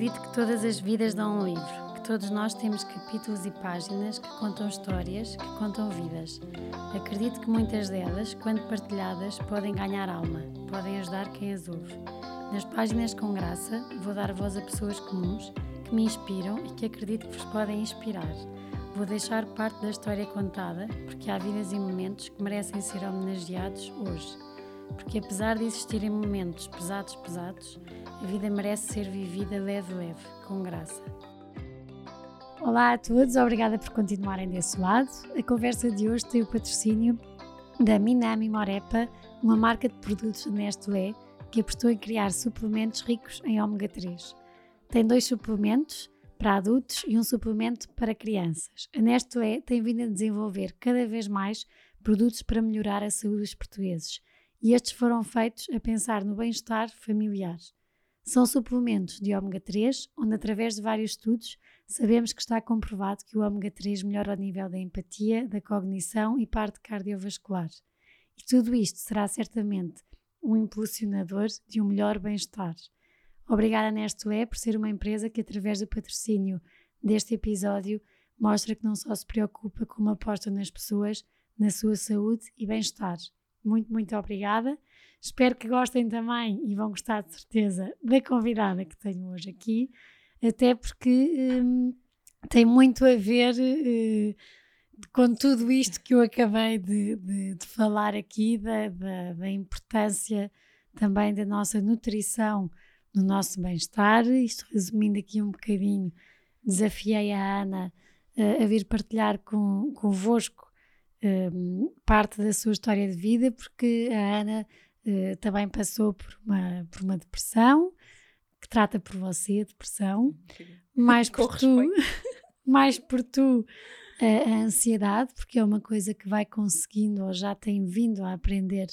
Acredito que todas as vidas dão um livro, que todos nós temos capítulos e páginas que contam histórias, que contam vidas. Acredito que muitas delas, quando partilhadas, podem ganhar alma, podem ajudar quem as ouve. Nas páginas com graça, vou dar voz a pessoas comuns que me inspiram e que acredito que vos podem inspirar. Vou deixar parte da história contada, porque há vidas e momentos que merecem ser homenageados hoje. Porque apesar de existirem momentos pesados, pesados, a vida merece ser vivida leve, leve, com graça. Olá a todos, obrigada por continuarem desse lado. A conversa de hoje tem o patrocínio da Minami Morepa, uma marca de produtos da Nestlé que apostou em criar suplementos ricos em ômega 3. Tem dois suplementos para adultos e um suplemento para crianças. A Nestlé tem vindo a desenvolver cada vez mais produtos para melhorar a saúde dos portugueses e estes foram feitos a pensar no bem-estar familiar. São suplementos de ômega 3, onde, através de vários estudos, sabemos que está comprovado que o ômega 3 melhora o nível da empatia, da cognição e parte cardiovascular. E tudo isto será certamente um impulsionador de um melhor bem-estar. Obrigada, Nestlé, por ser uma empresa que, através do patrocínio deste episódio, mostra que não só se preocupa com uma aposta nas pessoas, na sua saúde e bem-estar. Muito, muito obrigada. Espero que gostem também e vão gostar de certeza da convidada que tenho hoje aqui, até porque hum, tem muito a ver uh, com tudo isto que eu acabei de, de, de falar aqui, da, da, da, importância também da nossa nutrição no nosso bem-estar. Isto resumindo aqui um bocadinho, desafiei a Ana uh, a vir partilhar com, convosco um, parte da sua história de vida, porque a Ana uh, também passou por uma, por uma depressão, que trata por você, depressão, mais por tu, mais por tu a, a, ansiedade, porque é uma coisa que vai conseguindo ou já tem vindo a aprender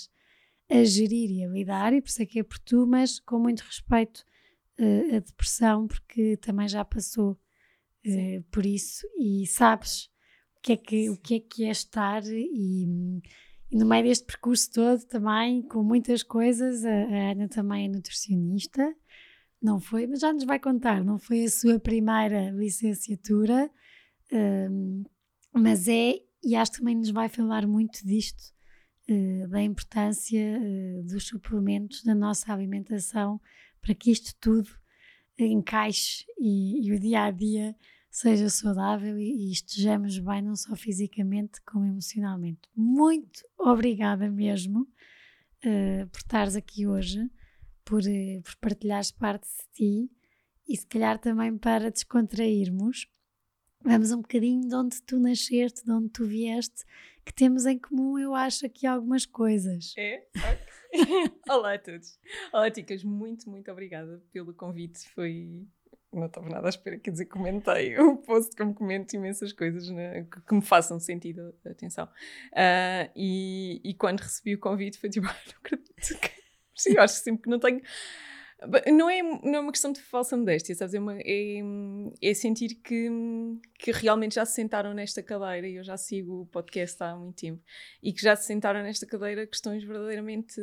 a gerir e a lidar, e por isso é que é por tu, mas com muito respeito uh, a depressão, porque também já passou uh, por isso. E sabes que é que, o que, é, que é estar e e no meio deste percurso todo também, com muitas coisas, a, a Ana também é nutricionista, não foi, mas já nos vai contar, não foi a sua primeira licenciatura, um, mas é, e acho que também nos vai falar muito disto, uh, da importância uh, dos suplementos na nossa alimentação, para que isto tudo encaixe e, e o dia a dia seja saudável e, estejamos bem, não só fisicamente, como emocionalmente. Muito obrigada mesmo uh, por estares aqui hoje, por, uh, por partilhares parte de ti e se calhar também para descontrairmos. Vamos um bocadinho de onde tu nasceste, de onde tu vieste, que temos em comum, eu acho, aqui algumas coisas. É? Olá a todos. Olá, Ticas, muito, muito obrigada pelo convite. Foi, não estava nada à espera, quer dizer, comentei o post como comento imensas coisas né, que, que, me façam sentido, atenção. Uh, e, e, quando recebi o convite foi tipo, ah, não acredito que... Eu acho sempre que não tenho não é, não é uma questão de falsa modéstia, sabes? É, uma, é, é, sentir que, que realmente já se sentaram nesta cadeira, e eu já sigo o podcast há muito tempo, e que já se sentaram nesta cadeira questões verdadeiramente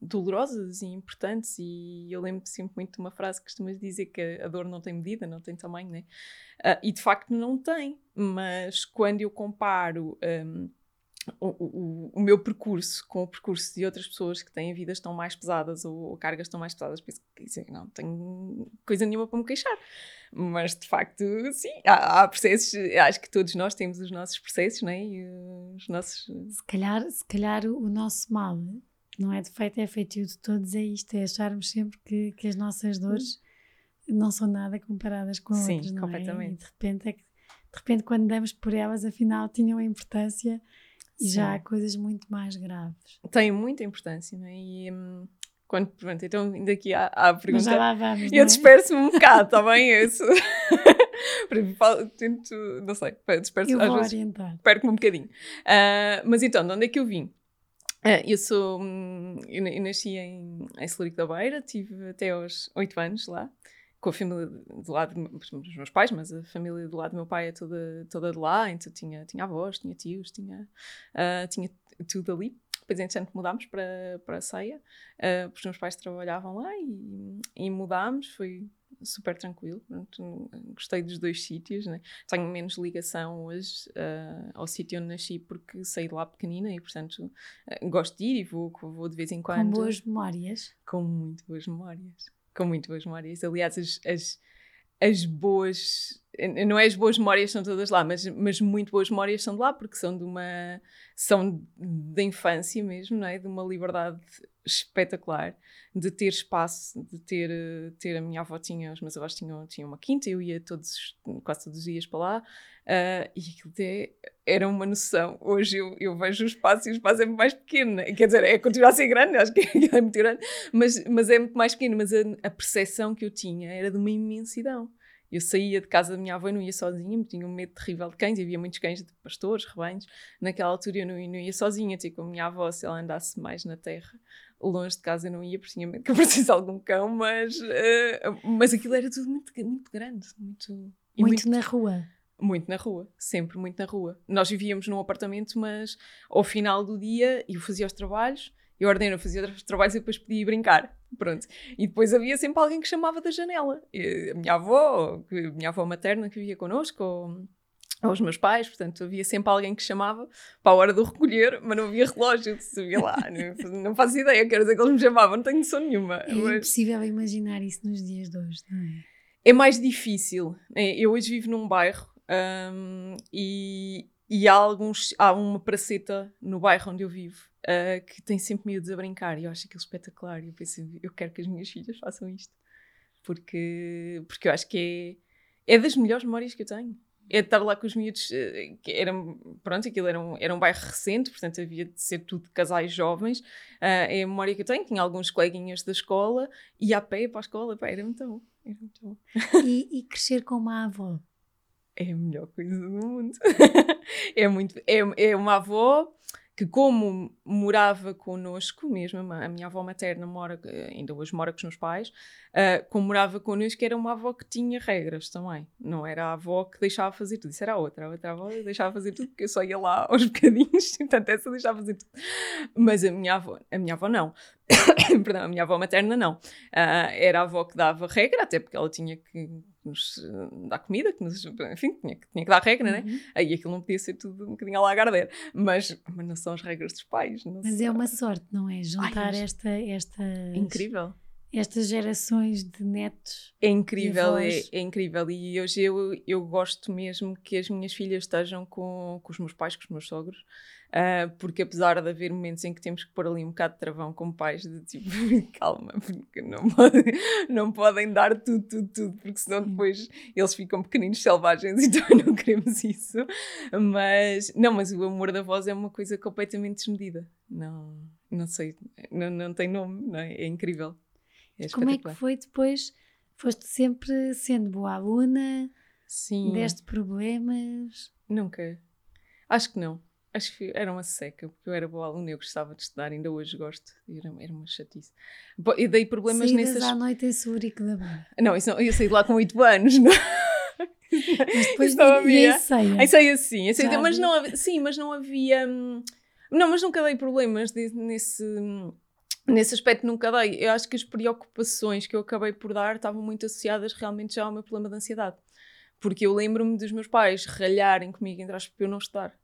dolorosas e importantes. E eu lembro sempre muito de uma frase que costumas dizer que a dor não tem medida, não tem tamanho, né? Uh, e de facto não tem, mas quando eu comparo. Um, o, o, o, meu percurso com o percurso de outras pessoas que têm vidas tão mais pesadas ou, ou cargas tão mais pesadas, penso que assim, não tenho coisa nenhuma para me queixar. Mas de facto, sim, há, há, processos, acho que todos nós temos os nossos processos, não é? E os nossos. Se calhar, se calhar o nosso mal não é defeito, é feitio de todos, é isto, é acharmos sempre que, que as nossas dores não são nada comparadas com sim, outras, não completamente. é? E de repente é que de repente quando damos por elas afinal tinham a importância e já há coisas muito mais graves. Tem muita importância, não é? E, hum, quando, pronto, então ainda aqui a pergunta. Mas já lá vamos, eu é? disperso-me um bocado, está bem? Isso. tento, não sei, disperso eu às vezes. orientar. Perco-me um bocadinho. Uh, mas então, de onde é que eu vim? Uh, eu sou. Hum, eu, eu, nasci em, em Celurico da Beira, tive até aos 8 anos lá com a família do lado dos meus pais, mas a família do lado do meu pai é toda, toda de lá, então tinha, tinha avós, tinha tios, tinha, uh, tinha tudo ali. Depois, entretanto, mudámos para, para a Ceia, uh, porque os meus pais trabalhavam lá e, e mudámos. Foi super tranquilo. Pronto, gostei dos dois sítios, né? Tenho menos ligação hoje uh, ao sítio onde nasci porque saí de lá pequenina e, portanto, uh, gosto de ir e vou, vou de vez em quando. Com boas memórias? Com muito boas memórias. Com muito boas memórias. Aliás, as, as, as boas não é as boas memórias são todas lá, mas, mas muito boas memórias são de lá, porque são de uma são da infância mesmo, não é? De uma liberdade espetacular, de ter espaço, de ter, ter a minha avó tinha, os meus avós tinham, tinham uma quinta, eu ia todos, quase todos os dias para lá, uh, e aquilo até era uma noção. Hoje eu, eu vejo o espaço e o espaço é muito mais pequeno, né? quer dizer, é continuar a ser grande, acho que é muito grande, mas, mas é muito mais pequeno, mas a, a percepção que eu tinha era de uma imensidão. Eu saía de casa da minha avó e não ia sozinha, tinha um medo terrível de cães, havia muitos cães de pastores, rebanhos. Naquela altura eu não, não ia sozinha, tinha com a minha avó, se ela andasse mais na terra, longe de casa eu não ia, porque tinha medo que eu precisasse algum cão, mas, uh, mas aquilo era tudo muito, muito grande. Muito, muito, muito na rua. Muito na rua, sempre muito na rua. Nós vivíamos num apartamento, mas ao final do dia eu fazia os trabalhos eu ordeno, fazia outros trabalhos e depois podia ir brincar. Pronto. E depois havia sempre alguém que chamava da janela. E a minha avó, a minha avó materna que vivia connosco, ou, ou os meus pais, portanto, havia sempre alguém que chamava para a hora do recolher, mas não havia relógio, via lá. não, não faço ideia, quero dizer que eles me chamavam, não tenho noção nenhuma. É mas... impossível imaginar isso nos dias de hoje, não é? É mais difícil. É, eu hoje vivo num bairro um, e, e há, alguns, há uma praceta no bairro onde eu vivo uh, que tem sempre miúdos a brincar e eu acho aquilo espetacular. Eu penso, eu quero que as minhas filhas façam isto porque, porque eu acho que é, é das melhores memórias que eu tenho. É de estar lá com os miúdos, uh, que era, pronto, aquilo era um, era um bairro recente, portanto havia de ser tudo casais jovens. Uh, é a memória que eu tenho. Tinha alguns coleguinhas da escola e a pé para a escola, pá, era muito bom. Era muito bom. E, e crescer com uma avó? É a melhor coisa do mundo. é muito. É, é uma avó que como morava connosco, mesmo a minha avó materna mora, ainda hoje mora com os meus pais, uh, como morava connosco, era uma avó que tinha regras também. Não era a avó que deixava fazer tudo, isso era a outra. A outra avó deixava fazer tudo, porque eu só ia lá aos bocadinhos, portanto essa deixava fazer tudo. Mas a minha avó, a minha avó não. Perdão, a minha avó materna não. Uh, era a avó que dava regra, até porque ela tinha que nos uh, dar comida, que nos, enfim, tinha, tinha que dar regra, né? uhum. né? Aí aquilo não podia ser tudo um bocadinho a lagarder. Mas, mas não são as regras dos pais. mas é uma sorte, não é? Juntar Ai, esta, esta. Incrível estas gerações de netos. É incrível, é, é, incrível. E hoje eu, eu gosto mesmo que as minhas filhas estejam com, com os meus pais, com os meus sogros, uh, porque apesar de haver momentos em que temos que pôr ali um bocado de travão como pais, de tipo, calma, porque não, pode, não podem dar tudo, tudo, tudo, porque senão depois eles ficam pequeninos selvagens, então não queremos isso. Mas, não, mas o amor da voz é uma coisa completamente desmedida. Não, não sei, não, não tem nome, não é? é incrível. É Como é que foi depois? Foste sempre sendo boa aluna? Sim. Deste problemas? Nunca. Acho que não. Acho que era uma seca, porque eu era boa aluna, eu gostava de estudar, ainda hoje gosto. Era, era uma chatice. E dei problemas Saídas nessas. à noite em Zurique da Barra. Não, isso não, eu saí de lá com 8 anos, não. Mas depois e, e em ceia? Em ceia sim, em ceia, mas não havia, sim, mas não havia. Hum, não, mas nunca dei problemas nesse hum, nesse aspecto nunca dei. Eu acho que as preocupações que eu acabei por dar estavam muito associadas realmente já ao meu problema de ansiedade. Porque eu lembro-me dos meus pais ralharem comigo, entre aspas, para eu não estudar.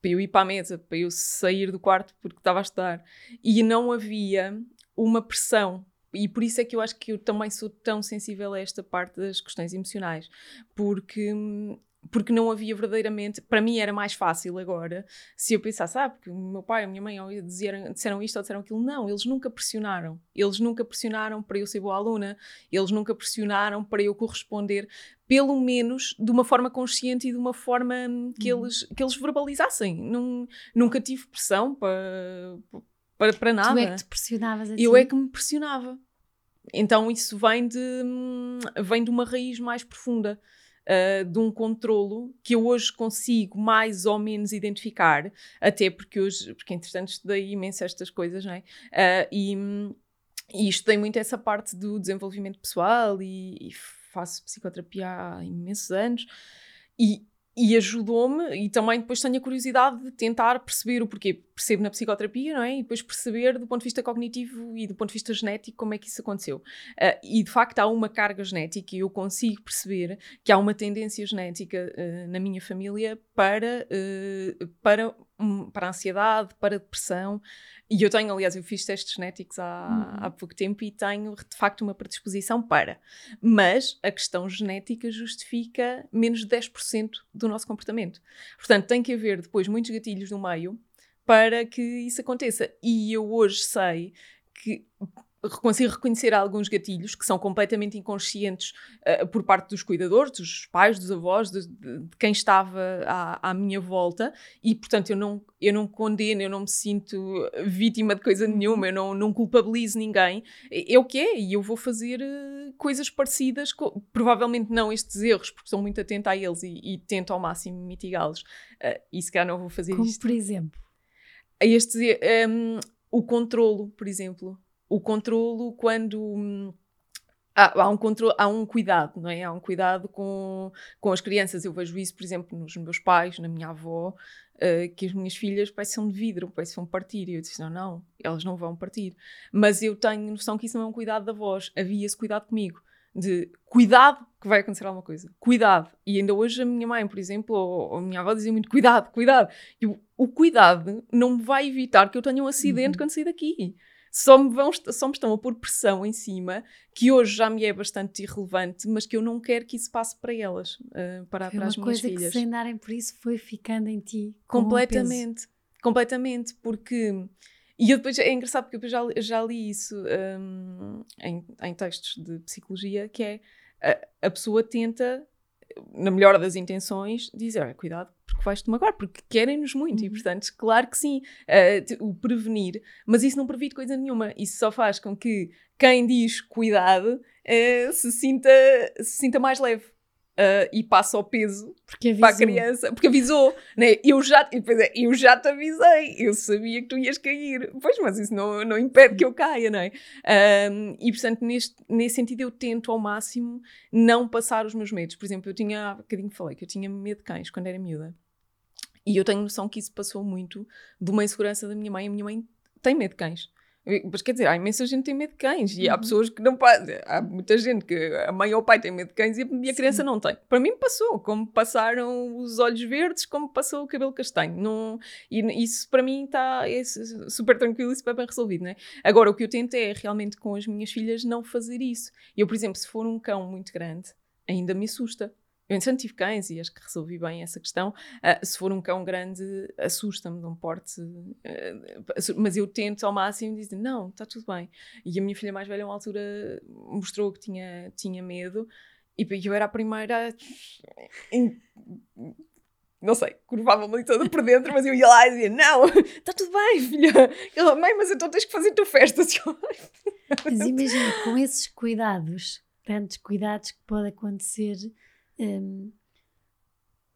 Para eu ir para a mesa, para eu sair do quarto porque estava a estudar. E não havia uma pressão. E por isso é que eu acho que eu também sou tão sensível a esta parte das questões emocionais. Porque hum, porque não havia verdadeiramente, para mim era mais fácil agora, se eu pensasse, ah, porque o meu pai, a minha mãe disseram, disseram isto ou disseram aquilo, não, eles nunca pressionaram, eles nunca pressionaram para eu ser boa aluna, eles nunca pressionaram para eu corresponder, pelo menos de uma forma consciente e de uma forma que, uhum. eles, que eles verbalizassem, Num, nunca tive pressão para, para, para nada. Tu é que te pressionavas a Eu é que me pressionava. Então isso vem de, vem de uma raiz mais profunda uh, de um controlo que eu hoje consigo mais ou menos identificar, até porque hoje, porque entretanto estudei imenso estas coisas, não é? Uh, e, e estudei muito essa parte do desenvolvimento pessoal e, e faço psicoterapia há imensos anos e e ajudou-me e também depois tenho a curiosidade de tentar perceber o porquê. Percebo na psicoterapia, não é? E depois perceber do ponto de vista cognitivo e do ponto de vista genético como é que isso aconteceu. Uh, e de facto há uma carga genética e eu consigo perceber que há uma tendência genética uh, na minha família para, uh, para, um, para a ansiedade, para a depressão. E eu tenho, aliás, eu fiz testes genéticos há, uhum. há pouco tempo e tenho de facto uma predisposição para. Mas a questão genética justifica menos de 10% do nosso comportamento. Portanto, tem que haver depois muitos gatilhos no meio para que isso aconteça. E eu hoje sei que consigo reconhecer alguns gatilhos que são completamente inconscientes uh, por parte dos cuidadores, dos pais, dos avós, de, de quem estava à, à, minha volta e, portanto, eu não, eu não condeno, eu não me sinto vítima de coisa nenhuma, eu não, não culpabilizo ninguém. É, o que é e eu vou fazer uh, coisas parecidas, com, provavelmente não estes erros, porque sou muito atenta a eles e, e tento ao máximo mitigá-los. Uh, e se calhar não vou fazer Como isto. por exemplo? A estes, um, o controlo, por exemplo o controlo quando hum, há, há, um controle, há um cuidado, não é? Há um cuidado com, com as crianças. Eu vejo isso, por exemplo, nos meus pais, na minha avó, uh, que as minhas filhas parecem de vidro, parecem partir. E eu disse: não, não, elas não vão partir. Mas eu tenho noção que isso não é um cuidado da voz. Havia esse cuidado comigo. De cuidado que vai acontecer alguma coisa. Cuidado. E ainda hoje a minha mãe, por exemplo, ou, a minha avó dizia muito cuidado, cuidado. E o, o cuidado não me vai evitar que eu tenha um acidente uhum. quando sair daqui só me, vão, só me estão a pôr pressão em cima, que hoje já me é bastante irrelevante, mas que eu não quero que isso passe para elas, uh, para, para as minhas filhas. Uma coisa que sem darem por isso foi ficando em ti. Completamente, um completamente, porque... E eu depois, é engraçado porque eu já, já li isso um, em, em textos de psicologia, que é a, a pessoa tenta na melhor das intenções, dizer, olha, cuidado, porque vais-te magoar, porque querem-nos muito, uhum. e portanto, claro que sim, uh, o prevenir, mas isso não previne coisa nenhuma, isso só faz com que quem diz cuidado uh, se, sinta, se sinta mais leve. Uh, e passa o peso para a criança, porque avisou, né? eu, já, é, eu já te avisei, eu sabia que tu ias cair, pois, mas isso não, não impede que eu caia, não é? Um, e portanto, neste, nesse sentido, eu tento ao máximo não passar os meus medos. Por exemplo, eu tinha, há bocadinho falei que eu tinha medo de cães quando era miúda, e eu tenho noção que isso passou muito de uma insegurança da minha mãe. A minha mãe tem medo de cães. Mas quer dizer, há imensa gente que tem medo de cães e uhum. há pessoas que não. Há muita gente que a mãe ou o pai tem medo de cães e a criança não tem. Para mim passou, como passaram os olhos verdes, como passou o cabelo castanho. Não, e isso para mim está é super tranquilo e super bem resolvido, né? Agora, o que eu tento é realmente com as minhas filhas não fazer isso. Eu, por exemplo, se for um cão muito grande, ainda me assusta. Eu, entretanto, tive cães e acho que resolvi bem essa questão. Uh, se for um cão grande, assusta-me de um porte. Uh, mas eu tento ao máximo dizer: não, está tudo bem. E a minha filha mais velha, uma altura, mostrou que tinha, tinha medo. E eu era a primeira. Não sei, curvava-me toda por dentro, mas eu ia lá e dizia: Não, está tudo bem, filha. Ela, mãe, mas então tens que fazer tua festa. Mas imagina, com esses cuidados, tantos cuidados que pode acontecer um,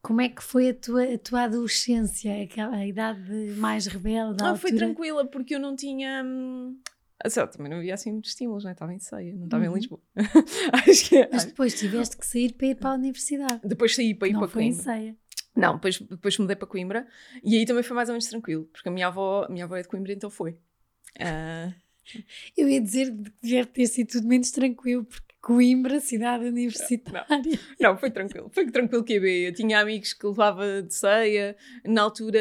como é que foi a tua, a tua adolescência, a, idade mais rebelde? Ah, foi tranquila, porque eu não tinha. Hum, assim, também não havia assim muitos estímulos, né? estava em ceia, não estava uhum. em Lisboa. acho que, Mas depois tiveste que sair para ir para a universidade. Depois saí para ir não para foi Coimbra. Em ceia. Não, depois, depois mudei para Coimbra e aí também foi mais ou menos tranquilo, porque a minha avó, a minha avó é de Coimbra, então foi. Uh... Eu ia dizer que deve ter sido tudo menos tranquilo, porque Coimbra, cidade universitária. Não, não, foi tranquilo. Foi tranquilo que ia. Eu tinha amigos que levava de ceia. Na altura,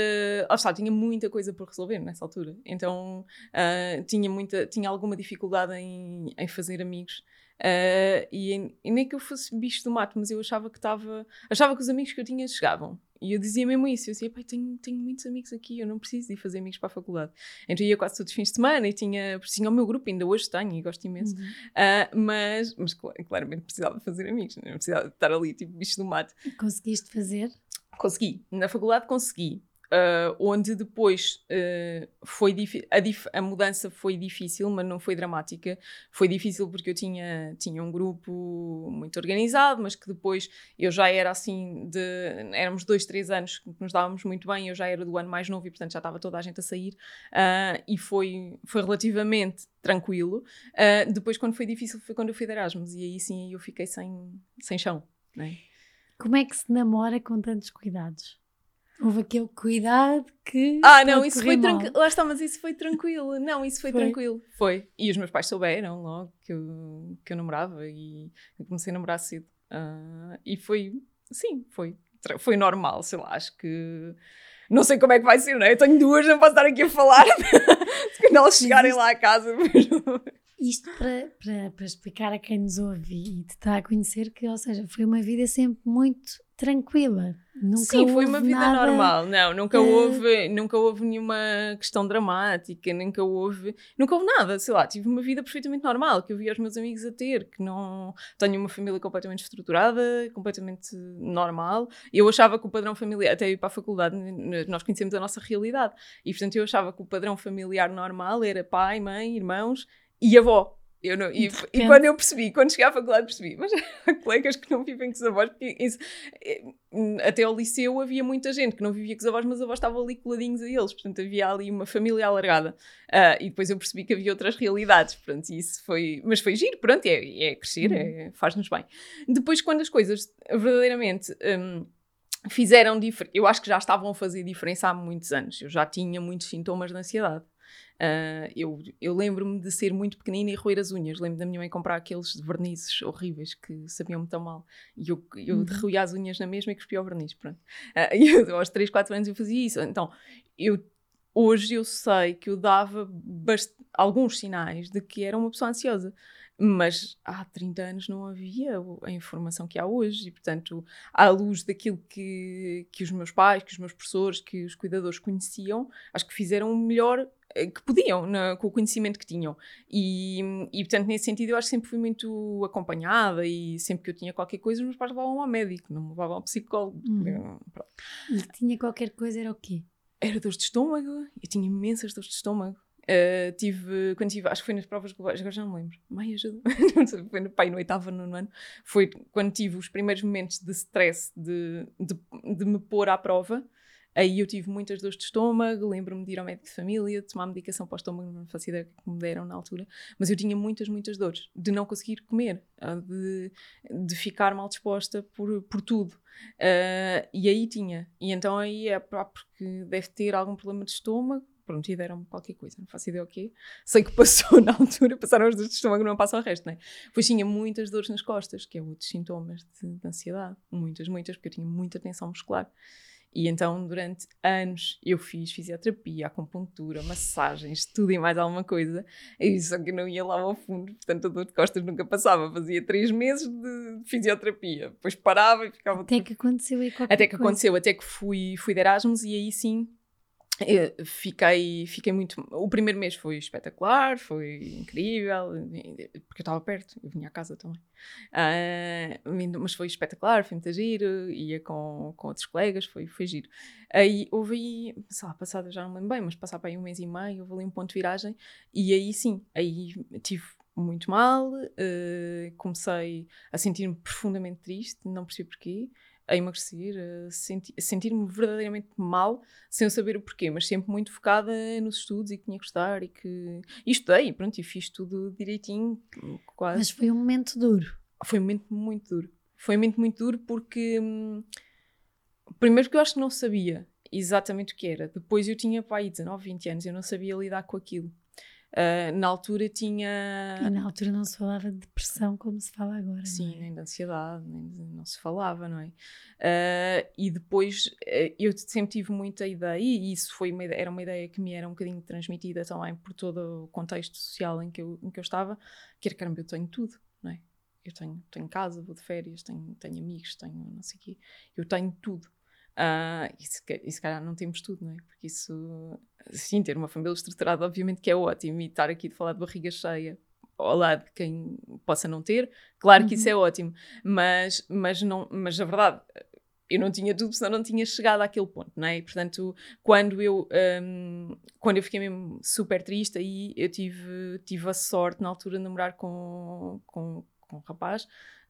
oh, está, tinha muita coisa por resolver nessa altura. Então, uh, tinha, muita, tinha alguma dificuldade em, em fazer amigos. Uh, e, e, nem que eu fosse bicho do mato, mas eu achava que estava. Achava que os amigos que eu tinha chegavam. E eu dizia mesmo isso, eu dizia, pai, tenho, tenho muitos amigos aqui, eu não preciso ir fazer amigos para a faculdade. Então ia quase todos os fins de semana e tinha, tinha o meu grupo, ainda hoje tenho e gosto imenso. Uhum. Uh, mas, mas claramente precisava de fazer amigos, não precisava de estar ali, tipo, bicho do mato. Conseguiste fazer? Consegui, na faculdade consegui. Uh, onde depois uh, foi a, a, mudança foi difícil, mas não foi dramática. Foi difícil porque eu tinha, tinha um grupo muito organizado, mas que depois eu já era assim de. Éramos dois, três anos que nos dávamos muito bem, eu já era do ano mais novo e portanto já estava toda a gente a sair. Uh, e foi, foi relativamente tranquilo. depois, quando foi difícil, foi quando eu fui de Erasmus, e aí sim eu fiquei sem, sem chão. Né? Como é que se namora com tantos cuidados? Houve aquele cuidado que. Ah, não, isso foi tranquilo. Lá está, mas isso foi tranquilo. Não, isso foi, foi, tranquilo. Foi. E os meus pais souberam logo que eu, que eu namorava e eu comecei a namorar cedo. Uh, e foi, sim, foi. Foi normal, sei lá, acho que. Não sei como é que vai ser, não é? Eu tenho duas, não posso estar aqui a falar. Quando elas chegarem lá a casa. Isto para, para, para explicar a quem nos ouve e te está a conhecer que, ou seja, foi uma vida sempre muito tranquila. Nunca Sim, foi uma vida nada... normal. Não, nunca, uh... houve, nunca houve nenhuma questão dramática, nunca houve, nunca houve nada, sei lá, tive uma vida perfeitamente normal, que eu via os meus amigos a ter, que não tenho uma família completamente estruturada, completamente normal. Eu achava que o padrão familiar, até ir para a faculdade, nós conhecemos a nossa realidade, e portanto eu achava que o padrão familiar normal era pai, mãe, irmãos e avó. Eu não, e, e, quando eu percebi, quando cheguei à faculdade percebi, mas há colegas que não vivem com os avós, porque isso, eh, até ao liceu havia muita gente que não vivia com os avós, mas os avós estavam ali coladinhos a eles, portanto havia ali uma família alargada. Uh, e depois eu percebi que havia outras realidades, pronto, isso foi, mas foi giro, pronto, é, é crescer, uhum. é, faz-nos bem. Depois quando as coisas verdadeiramente... Um, fizeram diferença. Eu acho que já estavam a fazer diferença há muitos anos. Eu já tinha muitos sintomas de ansiedade. Uh, eu eu lembro-me de ser muito pequenina e roer as unhas. Lembro da minha mãe comprar aqueles vernizes horríveis que sabiam-me tão mal. E eu, eu uhum. roía as unhas na mesma e cuspia o verniz. Pronto. Uh, eu, aos 3, 4 anos eu fazia isso. Então, eu, hoje eu sei que eu dava alguns sinais de que era uma pessoa ansiosa. Mas há 30 anos não havia a informação que há hoje, e portanto, à luz daquilo que, que os meus pais, que os meus professores, que os cuidadores conheciam, acho que fizeram o melhor que podiam, na, com o conhecimento que tinham. E, e, portanto, nesse sentido, eu acho que sempre fui muito acompanhada e sempre que eu tinha qualquer coisa, os meus pais levavam ao médico, não me levavam ao psicólogo. Hum. E tinha qualquer coisa, era o quê? Era dores de estômago, eu tinha imensas dores de estômago. Uh, tive, quando tive, acho que foi nas provas globais, agora já não me lembro. Mãe, ajuda. foi no, pai, no oitavo, no ano. Foi quando tive os primeiros momentos de stress de, de, de me pôr à prova Aí eu tive muitas dores de estômago, lembro-me de ir ao médico de família, de tomar medicação para o estômago, não faço ideia que me deram na altura, mas eu tinha muitas, muitas dores, de não conseguir comer, de, de ficar mal disposta por, por tudo. Uh, e aí tinha. E então aí é porque deve ter algum problema de estômago, pronto, e deram-me qualquer coisa, não faço ideia o quê. Sei que passou na altura, passaram as dores de estômago, não passa o resto, né? Pois tinha muitas dores nas costas, que é outros sintomas de, de ansiedade. Muitas, muitas, porque eu tinha muita tensão muscular. E então, durante anos, eu fiz fisioterapia, acupuntura, massagens, tudo e mais alguma coisa. E só que não ia lá ao fundo, portanto, a dor de costas nunca passava. Fazia três meses de fisioterapia, depois parava e ficava. Até que aconteceu aí qualquer Até que coisa. aconteceu, até que fui, fui de Erasmus e aí sim fiquei, fiquei muito. O primeiro mês foi espetacular, foi incrível, porque eu estava perto, eu vinha à casa também. Uh, mas foi espetacular, foi muito giro, ia com, com outros colegas, foi, foi giro. Aí houve aí, sei lá, passado já não me lembro bem, mas passava aí um mês e meio, houve ali um ponto de viragem, e aí sim, aí tive muito mal, uh, comecei a sentir-me profundamente triste, não percebi porquê a emagrecer, a, senti a sentir-me verdadeiramente mal, sem saber o porquê, mas sempre muito focada nos estudos e que tinha que estudar e que. E estudei, pronto, e fiz tudo direitinho, quase. Mas foi um momento duro. Foi um momento muito duro. Foi um momento muito duro porque. Hum, primeiro que eu acho que não sabia exatamente o que era. Depois eu tinha, pai, 19, 20 anos, eu não sabia lidar com aquilo. Uh, na altura tinha. E na altura não se falava de depressão como se fala agora. Sim, é? nem de ansiedade, nem de, não se falava, não é? Uh, e depois uh, eu sempre tive muita ideia, e isso foi uma ideia, era uma ideia que me era um bocadinho transmitida também por todo o contexto social em que eu, em que eu estava, que era caramba, eu tenho tudo, não é? Eu tenho, tenho casa, vou de férias, tenho, tenho amigos, tenho não sei o quê, eu tenho tudo. Uh, e, se, e se calhar não temos tudo, não é? Porque isso, sim, ter uma família estruturada, obviamente que é ótimo, e estar aqui de falar de barriga cheia ao lado de quem possa não ter, claro uhum. que isso é uhum. ótimo, mas, mas, não, mas a verdade, eu não tinha tudo, senão não tinha chegado àquele ponto, não é? E, portanto, quando eu, um, quando eu fiquei mesmo super triste, aí eu tive, tive a sorte na altura de namorar com, com, com um rapaz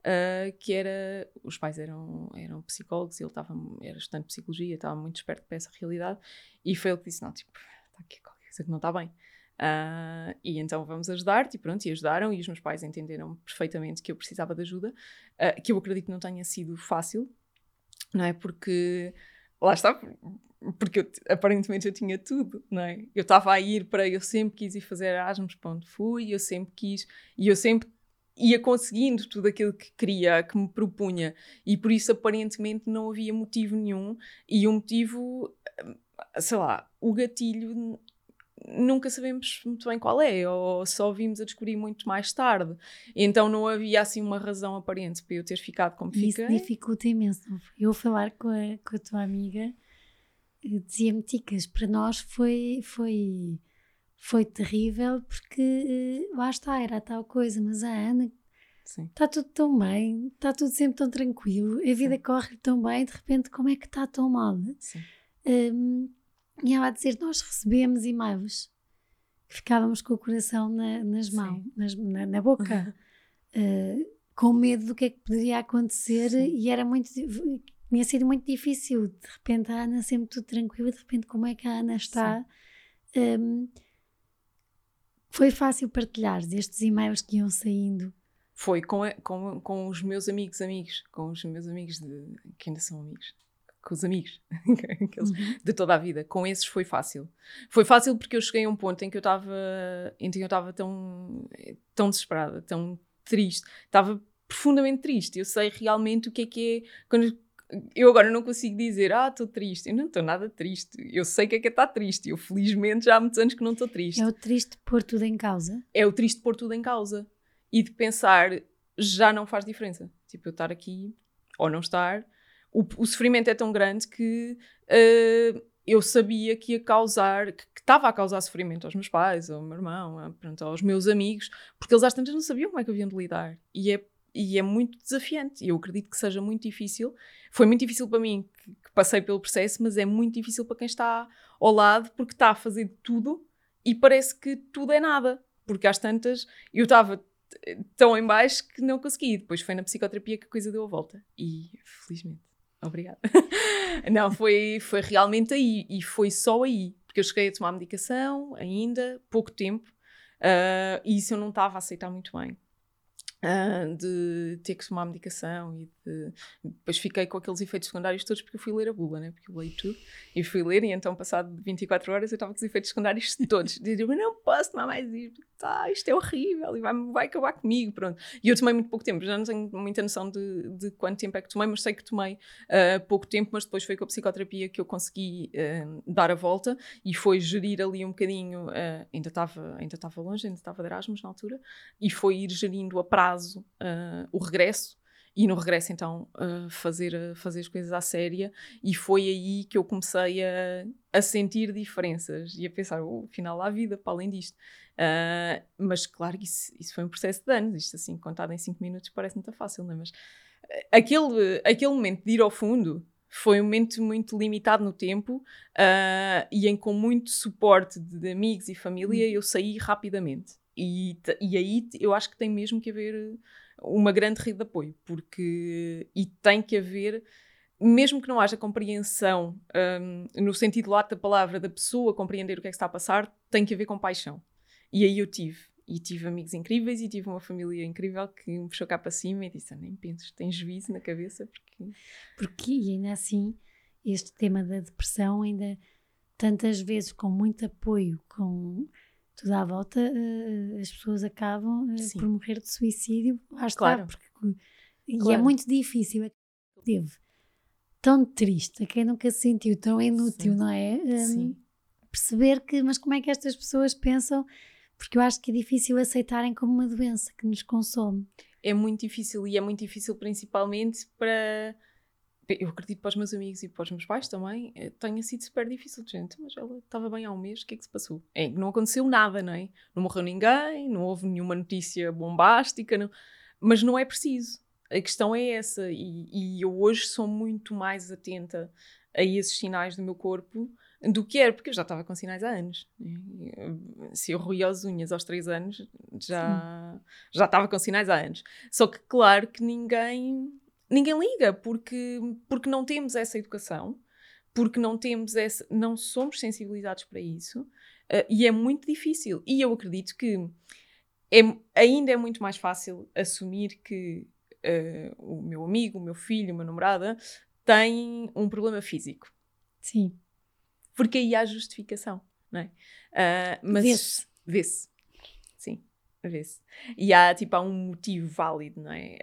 uh, que era os pais eram eram psicólogos ele estava era estudante de psicologia estava muito esperto para essa realidade e foi ele que disse não tipo está aqui qualquer coisa que não está bem uh, e então vamos ajudar-te e pronto e ajudaram e os meus pais entenderam perfeitamente que eu precisava de ajuda uh, que eu acredito que não tenha sido fácil não é? Porque lá está, porque eu, aparentemente eu tinha tudo, não é? Eu estava a ir para, eu sempre quis ir fazer Erasmus para onde fui, eu sempre quis, e eu sempre ia conseguindo tudo aquilo que queria, que me propunha, e por isso aparentemente não havia motivo nenhum, e o motivo, sei lá, o gatilho nunca sabemos muito bem qual é, ou só vimos a descobrir muito mais tarde. Então não havia assim uma razão aparente para eu ter ficado como fiquei. Isso dificulta imenso. Eu falar com a, com a tua amiga dizia-me Ticas, para nós foi, foi, foi terrível porque lá está, era tal coisa, mas a Ana está tudo tão bem, está tudo sempre tão tranquilo, a vida corre tão bem, de repente como é que está tão mal? Um, e ela a dizer, nós recebemos e-mails que ficávamos com o coração na, nas mãos, nas, na, na, boca, uh, com medo do que é que poderia acontecer Sim. e era muito tinha sido muito difícil. De repente a Ana sempre tudo tranquila, de repente como é que a Ana está. Um, foi fácil partilhar estes e-mails que iam saindo. Foi com, com, com os meus amigos, amigos, com os meus amigos de, que ainda são amigos, com os amigos Aqueles, uhum. de toda a vida. Com esses foi fácil. Foi fácil porque eu cheguei a um ponto em que eu estava em que eu estava tão, tão desesperada, tão triste. Estava profundamente triste. Eu sei realmente o que é que é quando eu agora não consigo dizer, ah, estou triste. Eu não estou nada triste. Eu sei que é que está triste. Eu, felizmente, já há muitos anos que não estou triste. É o triste pôr tudo em causa? É o triste pôr tudo em causa. E de pensar, já não faz diferença. Tipo, eu estar aqui ou não estar. O, o sofrimento é tão grande que uh, eu sabia que ia causar, que estava a causar sofrimento aos meus pais, ao meu irmão, a, pronto, aos meus amigos, porque eles às tantas não sabiam como é que haviam de lidar. E é e é muito desafiante. E eu acredito que seja muito difícil. Foi muito difícil para mim, que, que, passei pelo processo, mas é muito difícil para quem está ao lado, porque está a fazer tudo e parece que tudo é nada. Porque às tantas eu estava tão em baixo que não consegui. Depois foi na psicoterapia que a coisa deu a volta. E felizmente. Obrigada. não, foi, foi realmente aí. E foi só aí. Porque eu cheguei a tomar medicação ainda, pouco tempo. Uh, e isso eu não estava a aceitar muito bem. Uh, de ter que tomar medicação e de... depois fiquei com aqueles efeitos secundários todos porque eu fui ler a bula, né? porque eu leio tudo e fui ler e então passado 24 horas eu estava com os efeitos secundários todos dizia, não posso tomar mais isto tá, isto é horrível e vai, vai acabar comigo, pronto. E eu tomei muito pouco tempo, já não tenho muita noção de, de quanto tempo é que tomei, mas sei que tomei uh, pouco tempo, mas depois foi com a psicoterapia que eu consegui uh, dar a volta e foi gerir ali um bocadinho ainda estava ainda longe, ainda estava de Erasmus na altura e foi ir gerindo a prazo uh, o regresso e no regresso então uh, fazer, fazer as coisas à séria e foi aí que eu comecei a, a sentir diferenças e a pensar, oh, afinal há vida para além disto. Uh, mas claro que isso, isso foi um processo de anos, isto assim contado em 5 minutos parece muito fácil, não é? Mas aquele, aquele momento de ir ao fundo foi um momento muito limitado no tempo uh, e em com muito suporte de, de amigos e família hum. eu saí rapidamente. E, e aí eu acho que tem mesmo que haver uma grande rede de apoio, porque e tem que haver, mesmo que não haja compreensão um, no sentido lato da palavra da pessoa compreender o que é que está a passar, tem que haver compaixão. E aí eu tive. E tive amigos incríveis e tive uma família incrível que me puxou cá para cima e disse: ah, nem penses, tens juízo na cabeça. Porque... porque ainda assim, este tema da depressão, ainda tantas vezes com muito apoio, com tudo à volta, uh, as pessoas acabam uh, por morrer de suicídio. Lá está, claro. porque, e é claro. é muito difícil. É teve tão triste, a quem nunca se sentiu tão inútil, Sim. não é? Um, Sim. Perceber que, mas como é que estas pessoas pensam? Porque eu acho que é difícil aceitarem como uma doença que nos consome. É muito difícil e é muito difícil principalmente para eu acredito para os meus amigos e para os meus pais também, eh, tenha sido super difícil. Gente, mas ela estava bem há um mês, o que é que se passou? É, não aconteceu nada, não é? Não morreu ninguém, não houve nenhuma notícia bombástica, não... mas não é preciso. A questão é essa, e, e, eu hoje sou muito mais atenta a esses sinais do meu corpo do que era, porque eu já estava com sinais há anos. Se eu ruí as unhas aos três anos, já, já estava com sinais há anos. Só que, claro, que ninguém ninguém liga porque, porque não temos essa educação, porque não temos essa, não somos sensibilizados para isso uh, e é muito difícil. E eu acredito que é, ainda é muito mais fácil assumir que uh, o meu amigo, o meu filho, uma namorada têm um problema físico. Sim. Porque aí há justificação, não é? Uh, mas Vê-se. Vê-se. Vê-se. E há, tipo, há um motivo válido, não é?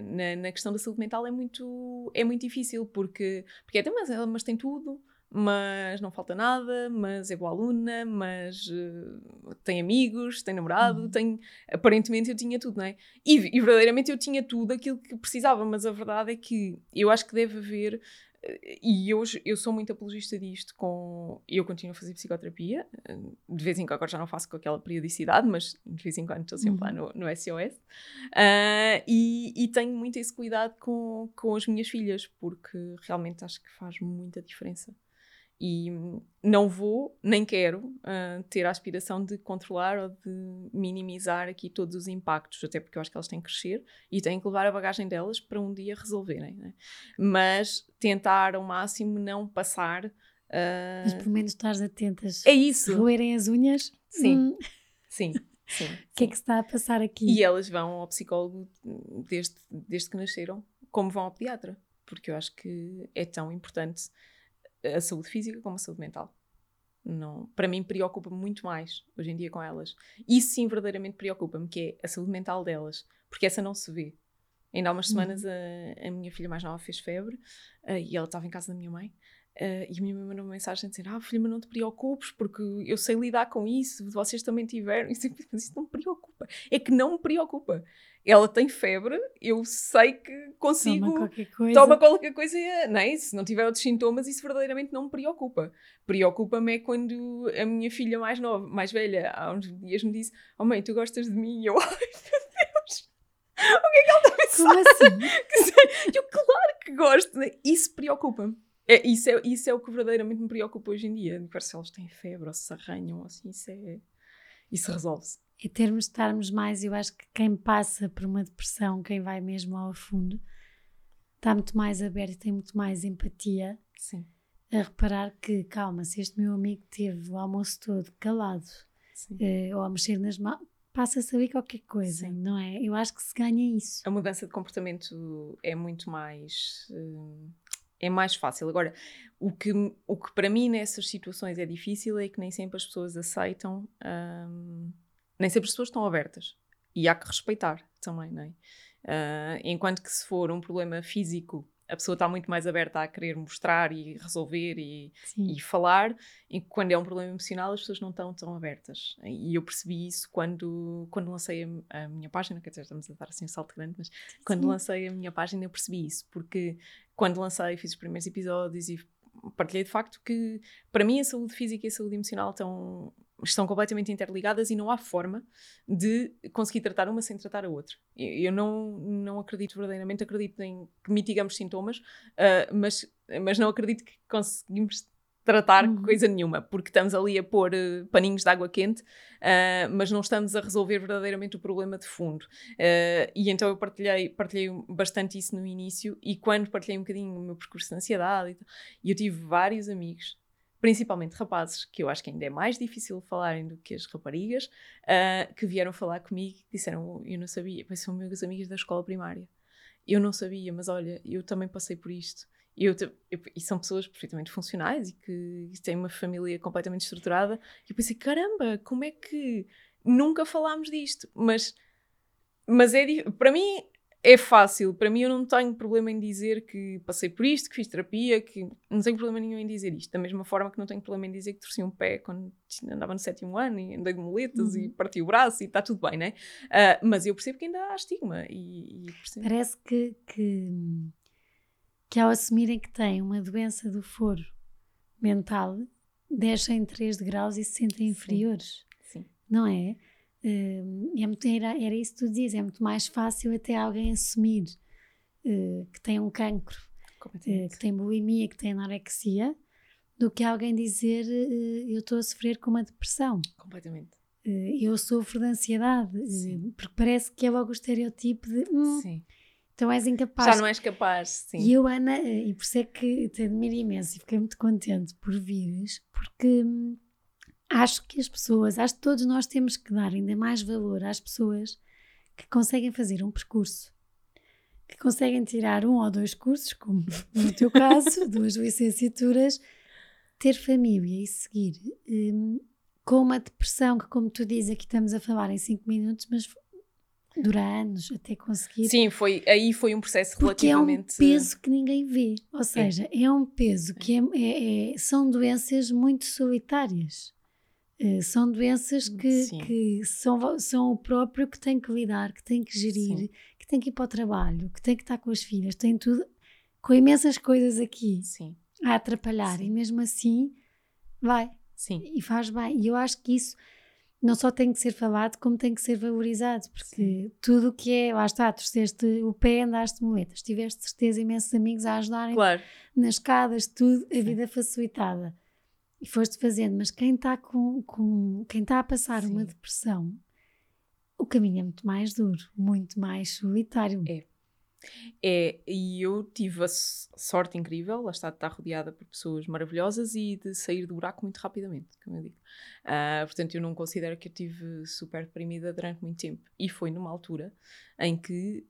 Uh, na, na questão da saúde mental é muito, é muito difícil, porque, porque é, mas, ela- mas tem tudo, mas não falta nada, mas é boa aluna, mas uh, tem amigos, tem namorado, Uhum. tem... Aparentemente eu tinha tudo, não é? E, e verdadeiramente eu tinha tudo aquilo que precisava, mas a verdade é que eu acho que deve haver e eu, eu sou muito apologista disto com... Eu continuo a fazer psicoterapia, eh, de vez em quando, agora já não faço com aquela periodicidade, mas de vez em quando estou sempre lá no, no SOS. Ah, e, e tenho muito esse cuidado com, com as minhas filhas, porque realmente acho que faz muita diferença. E não vou, nem quero, ah, ter a aspiração de controlar ou de minimizar aqui todos os impactos, até porque eu acho que elas têm que crescer e têm que levar a bagagem delas para um dia resolverem. né? Mas tentar ao máximo não passar. ah, Mas pelo menos estás atentas. é isso! roerem as unhas, Sim. hum, Sim, sim. o que é que se está a passar aqui? E elas vão ao psicólogo desde, desde que nasceram, como vão ao pediatra, porque eu acho que é tão importante a saúde física como a saúde mental. Não, para mim preocupa-me muito mais hoje em dia com elas. Isso sim verdadeiramente preocupa-me, que é a saúde mental delas, porque essa não se vê. Ainda há umas semanas a, a minha filha mais nova fez febre eh, e ela estava em casa da minha mãe eh, e a minha mãe mandou uma mensagem a dizer: Ah, filha, mas não te preocupes, porque eu sei lidar com isso, vocês também tiveram. E eu disse, mas isso não me preocupa. É que não me preocupa. Ela tem febre, eu sei que consigo. Toma qualquer coisa. Toma qualquer coisa, não é? Se não tiver outros sintomas, isso verdadeiramente não me preocupa. Preocupa-me é quando a minha filha mais nova, mais velha, há uns dias me disse: Oh mãe, tu gostas de mim? E eu, ai meu Deus, o que é que ela está a pensar? Como assim? eu, claro que gosto. Isso preocupa-me. É, isso, é, isso é o que verdadeiramente me preocupa hoje em dia. Agora, se elas têm febre ou se arranham, assim, isso é. Isso resolve-se. É termos, estarmos mais, eu acho que quem passa por uma depressão, quem vai mesmo ao fundo, está muito mais aberto e tem muito mais empatia Sim, a reparar que, calma, se este meu amigo teve o almoço todo calado eh, ou a mexer nas mãos, passa a saber qualquer coisa, Sim. não é? Eu acho que se ganha isso. A mudança de comportamento é muito mais. hum, é mais fácil. Agora, o que, o que para mim nessas situações é difícil é que nem sempre as pessoas aceitam, hum, nem sempre as pessoas estão abertas. E há que respeitar também, não é? Ah, enquanto que se for um problema físico, a pessoa está muito mais aberta a querer mostrar e resolver e, e falar, e quando é um problema emocional as pessoas não estão tão abertas. E eu percebi isso quando, quando lancei a, a minha página, quer dizer, estamos a dar assim um salto grande, mas quando Sim. lancei a minha página eu percebi isso, porque quando lancei fiz os primeiros episódios e partilhei de facto que para mim a saúde física e a saúde emocional estão, estão completamente interligadas e não há forma de conseguir tratar uma sem tratar a outra. Eu não, não acredito verdadeiramente, acredito em que mitigamos sintomas, ah, mas, mas não acredito que conseguimos tratar Uhum. coisa nenhuma, porque estamos ali a pôr eh, paninhos de água quente, ah, mas não estamos a resolver verdadeiramente o problema de fundo. Uh, e então eu partilhei, partilhei bastante isso no início e quando partilhei um bocadinho o meu percurso de ansiedade e, tal, e eu tive vários amigos, principalmente rapazes, que eu acho que ainda é mais difícil falarem do que as raparigas, uh, que vieram falar comigo e disseram, eu não sabia, pois são meus amigos da escola primária. Eu não sabia, mas olha, eu também passei por isto. E, eu, eu- e são pessoas perfeitamente funcionais e que têm uma família completamente estruturada. E eu pensei, caramba, como é que nunca falámos disto? Mas mas é para mim é fácil. Para mim eu não tenho problema em dizer que passei por isto, que fiz terapia, que não tenho problema nenhum em dizer isto. Da mesma forma que não tenho problema em dizer que torci um pé quando andava no sétimo ano e andei de muletas e Uhum. parti o braço e está tudo bem, né? Ah, mas eu percebo que ainda há estigma e, e percebo. Parece que, que, que ao assumirem que têm uma doença do foro mental, descem 3 de graus e se sentem Sim. inferiores, Sim, não é? Hum, é muito, era, era isso que tu dizes, é muito mais fácil até alguém assumir eh, que tem um cancro, completamente. que tem bulimia, que tem anorexia, do que alguém dizer eh, eu estou a sofrer com uma depressão. completamente. Eu sofro de ansiedade, porque parece que é logo o estereotipo de hum, Sim. então és incapaz. Já não és capaz, sim. E eu, Ana, e por isso é que te admiro imenso e fiquei muito contente por vires, porque hum, acho que as pessoas, acho que todos nós temos que dar ainda mais valor às pessoas que conseguem fazer um percurso que conseguem tirar um ou dois cursos, como no teu caso, duas licenciaturas, ter família e seguir um, com uma depressão que, como tu dizes, aqui estamos a falar em cinco minutos, mas dura anos até conseguir. Sim, foi, aí foi um processo porque relativamente. é um peso que ninguém vê. Ou seja, é, é um peso que é, é, é, são doenças muito solitárias. Uh, são doenças que, que são, são o próprio que tem que lidar, que tem que gerir, Sim. que tem que ir para o trabalho, que tem que estar com as filhas, tem tudo, com imensas coisas aqui Sim. a atrapalhar. Sim. E mesmo assim, vai. E faz bem. E eu acho que isso não só tem que ser falado, como tem que ser valorizado, porque tudo o que é, lá está, torceste o pé, andaste muletas, tiveste certeza imensos amigos a ajudarem claro. nas escadas, tudo, a vida facilitada. E foste fazendo, mas quem está com, com quem está a passar Sim. uma depressão, o caminho é muito mais duro, muito mais solitário. É. É, e eu tive a sorte incrível, lá está, de estar rodeada por pessoas maravilhosas e de sair do buraco muito rapidamente, como eu digo. Uh, portanto, eu não considero que eu tive super deprimida durante muito tempo. E foi numa altura em que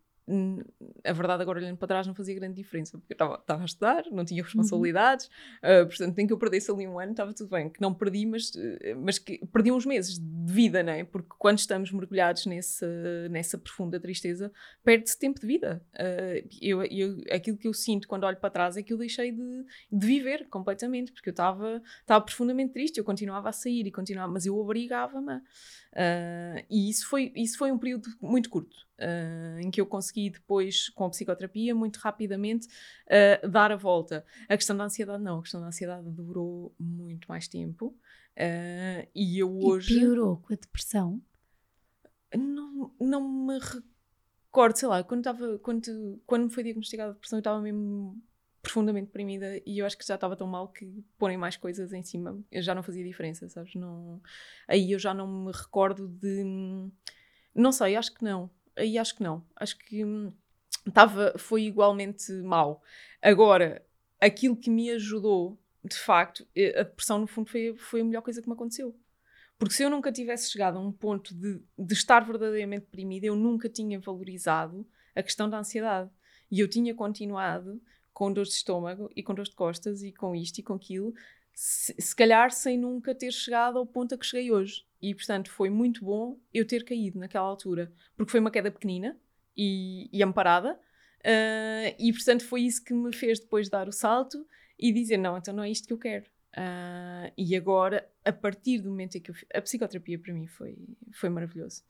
a verdade agora olhando para trás não fazia grande diferença porque eu estava a estudar, não tinha uhum. responsabilidades uhum. uh, portanto nem que eu perdesse ali um ano estava tudo bem, que não perdi mas, uh, mas que perdi uns meses de vida não é? porque quando estamos mergulhados nessa, nessa profunda tristeza perde-se tempo de vida uh, eu, eu, aquilo que eu sinto quando olho para trás é que eu deixei de, de viver completamente porque eu estava estava profundamente triste, eu continuava a sair e continuava, mas eu obrigava-me Uh, e isso foi, isso foi um período muito curto, uh, em que eu consegui depois, com a psicoterapia, muito rapidamente uh, dar a volta. A questão da ansiedade, não, a questão da ansiedade durou muito mais tempo. e eu hoje. E piorou com a depressão? Não, não me recordo, sei lá, quando, tava, quando, quando me foi diagnosticada a depressão, eu estava mesmo profundamente deprimida e eu acho que já estava tão mal que porem mais coisas em cima eu já não fazia diferença, sabes? Não... Aí eu já não me recordo de. Não sei, acho que não. Aí acho que não. Acho que estava, foi igualmente mal. Agora, aquilo que me ajudou, de facto, eh, a depressão no fundo foi, foi a melhor coisa que me aconteceu. Porque se eu nunca tivesse chegado a um ponto de, de estar verdadeiramente deprimida, eu nunca tinha valorizado a questão da ansiedade. E eu tinha continuado com dores de estômago e com dores de costas e com isto e com aquilo, se, se calhar sem nunca ter chegado ao ponto a que cheguei hoje. E portanto foi muito bom eu ter caído naquela altura, porque foi uma queda pequenina e, e amparada, uh, e portanto foi isso que me fez depois dar o salto e dizer: não, então não é isto que eu quero. Uh, e agora, a partir do momento em que eu a psicoterapia para mim foi, foi maravilhoso.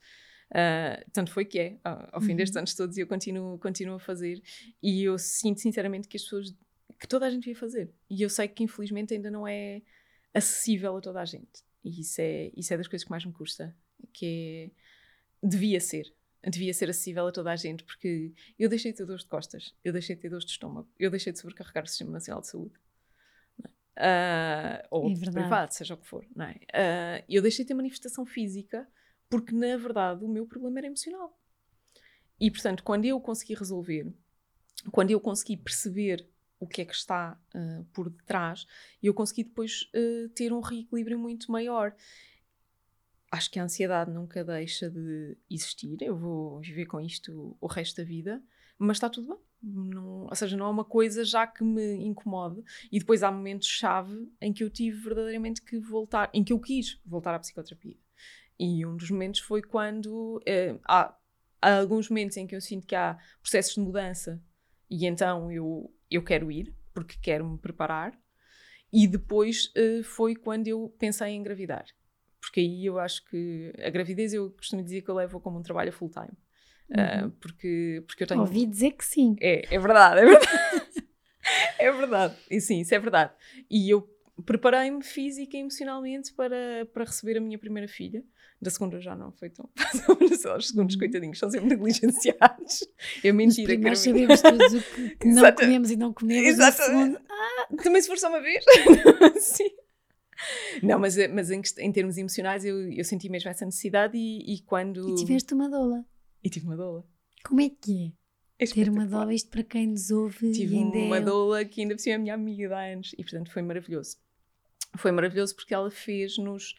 Uh, tanto foi que é, ao fim uhum. destes anos todos, eu continuo, continuo a fazer e eu sinto sinceramente que as pessoas, que toda a gente devia fazer. E eu sei que infelizmente ainda não é acessível a toda a gente. E isso é, isso é das coisas que mais me custa, que é, devia ser. Devia ser acessível a toda a gente, porque eu deixei de ter dores de costas, eu deixei de ter dores de estômago, eu deixei de sobrecarregar o Sistema Nacional de Saúde. Uh, ou é privado, seja o que for, não é? Uh, eu deixei de ter manifestação física porque na verdade o meu problema era emocional. E portanto, quando eu consegui resolver, quando eu consegui perceber o que é que está uh, por detrás, eu consegui depois uh, ter um reequilíbrio muito maior. Acho que a ansiedade nunca deixa de existir, eu vou viver com isto o resto da vida, mas está tudo bem. Não, ou seja, não é uma coisa já que me incomode. E depois há momentos-chave em que eu tive verdadeiramente que voltar, em que eu quis voltar à psicoterapia. E um dos momentos foi quando eh, há, há, alguns momentos em que eu sinto que há processos de mudança e então eu, eu quero ir porque quero me preparar. E depois eh, foi quando eu pensei em engravidar. Porque aí eu acho que a gravidez eu costumo dizer que eu levo como um trabalho full time. Uhum. Uh, porque, porque eu tenho. Ouvi dizer que sim. É, é verdade, é verdade. é verdade. E sim, isso é verdade. E eu preparei-me física e emocionalmente para, para receber a minha primeira filha. Da segunda já não foi tão Os segundos, uhum. coitadinhos, são sempre negligenciados. É mentira. Nós sabemos tudo o que não comemos e não comemos. Exatamente. Ah, também se for só uma vez. Sim. Não, mas, mas em, em, termos emocionais eu, eu senti mesmo essa necessidade e, e quando... E tiveste uma doula. E tive uma doula. Como é que é? é Ter uma doula, isto para quem nos ouve. Tive uma é... doula que ainda por cima é a minha amiga há anos e portanto foi maravilhoso. Foi maravilhoso porque ela fez-nos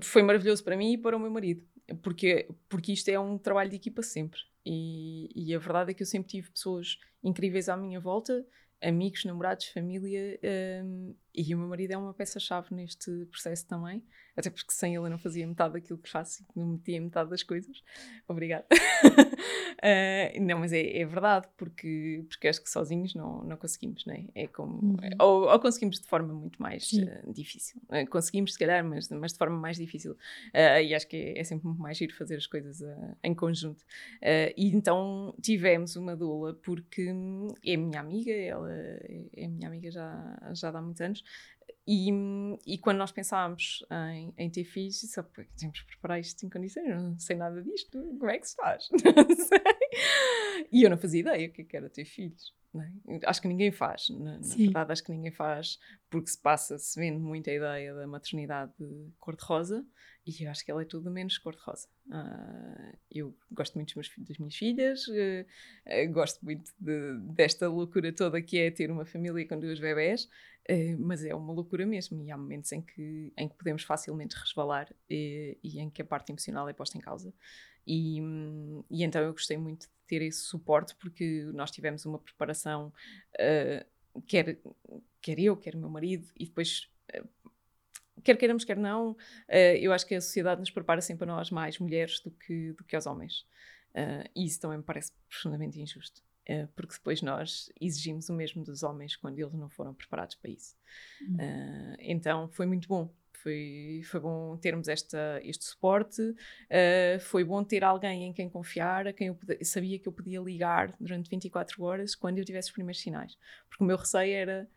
foi maravilhoso para mim e para o meu marido. porque, porque isto é um trabalho de equipa sempre. E, e, a verdade é que eu sempre tive pessoas incríveis à minha volta, amigos, namorados, família, um, e o meu marido é uma peça-chave neste processo também, até porque sem ele eu não fazia metade daquilo que faço, não metia metade das coisas. Obrigada. uh, não, mas é, é, verdade, porque, porque acho que sozinhos não, não conseguimos, não é? é como, uhum. ou, ou, conseguimos de forma muito mais uh, difícil. Uh, conseguimos, se calhar, mas, mas de forma mais difícil. e acho que é, é, sempre muito mais giro fazer as coisas em conjunto. e então tivemos uma doula, porque é minha amiga, ela é minha amiga já, já há muitos anos, e, e quando nós pensámos em, em ter filhos, só temos que preparar isto em condições, não sei nada disto, como é que se faz? Não sei. E eu não fazia ideia o que é era ter filhos. É? Acho que ninguém faz, na, na verdade, acho que ninguém faz, porque se passa, se vende muito a ideia da maternidade cor-de-rosa, e eu acho que ela é tudo menos cor-de-rosa. Uh, eu gosto muito meus, das minhas filhas, uh, uh, gosto muito de, desta loucura toda que é ter uma família com duas bebés, mas é uma loucura mesmo, e há momentos em que, em que podemos facilmente resvalar e, e em que a parte emocional é posta em causa. E, e, então eu gostei muito ter esse suporte, porque nós tivemos uma preparação, quer, quer eu, quer o meu marido, e depois quer queiramos, quer não, uh, eu acho que a sociedade nos prepara sempre a nós mais mulheres do que, do que aos homens. Uh, e isso também me parece profundamente injusto. Uh, porque depois nós exigimos o mesmo dos homens quando eles não foram preparados para isso. Uhum. então foi muito bom. Foi, foi bom termos esta, este suporte, foi bom ter alguém em quem confiar, a quem eu podia, sabia que eu podia ligar durante 24 horas quando eu tivesse os primeiros sinais. Porque o meu receio era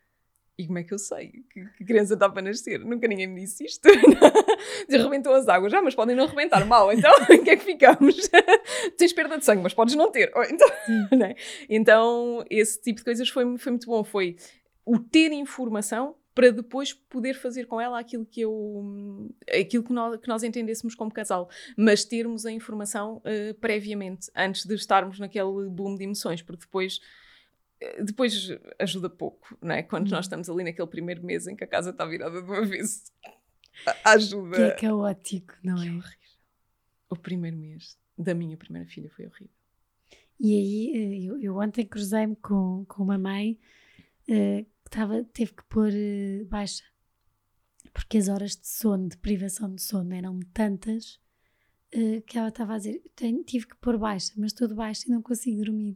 e como é que eu sei que, que criança está para nascer? Nunca ninguém me disse isto. Arrebentou as águas. Ah, mas podem não arrebentar. Mal, então em que é que ficamos? Tens perda de sangue, mas podes não ter. Então, né? então esse tipo de coisas foi, foi muito bom. Foi o ter informação para depois poder fazer com ela aquilo que eu aquilo que nós, que nós entendêssemos como casal, mas termos a informação uh, previamente, antes de estarmos naquele boom de emoções, porque depois depois ajuda pouco, não é? Quando nós uhum. estamos ali naquele primeiro mês em que a casa está virada de uma vez, ajuda. Que é caótico, não que é? horrível. O primeiro mês da minha primeira filha foi horrível. E aí, eh, eu, eu ontem cruzei-me com, com uma mãe uh, tava, teve que pôr uh, baixa, porque as horas de sono, de privação de sono, eram tantas uh, que ela estava a dizer: tenho, tive que pôr baixa, mas estou de baixa e não consigo dormir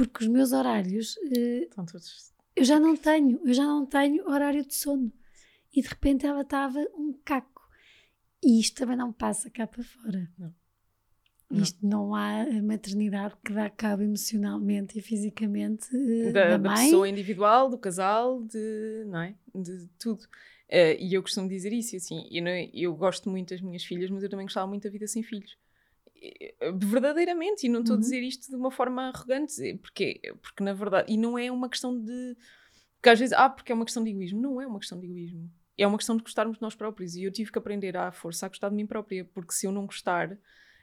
porque os meus horários uh, todos... eu já não tenho, eu já não tenho horário de sono. E de repente ela estava um caco. E isto também não passa cá para fora. Não. Isto não há maternidade que dá cabo emocionalmente e fisicamente uh, da, da, da pessoa individual, do casal, de, não é? de tudo. Uh, e eu costumo dizer isso, assim, eu, não, eu gosto muito das minhas filhas, mas eu também gostava muito da vida sem filhos verdadeiramente, e não estou uhum. a dizer isto de uma forma arrogante, porque, porque na verdade, e não é uma questão de porque às vezes, ah, porque é uma questão de egoísmo. Não é uma questão de egoísmo. É uma questão de gostarmos de nós próprios. E eu tive que aprender à força a gostar de mim própria, porque se eu não gostar,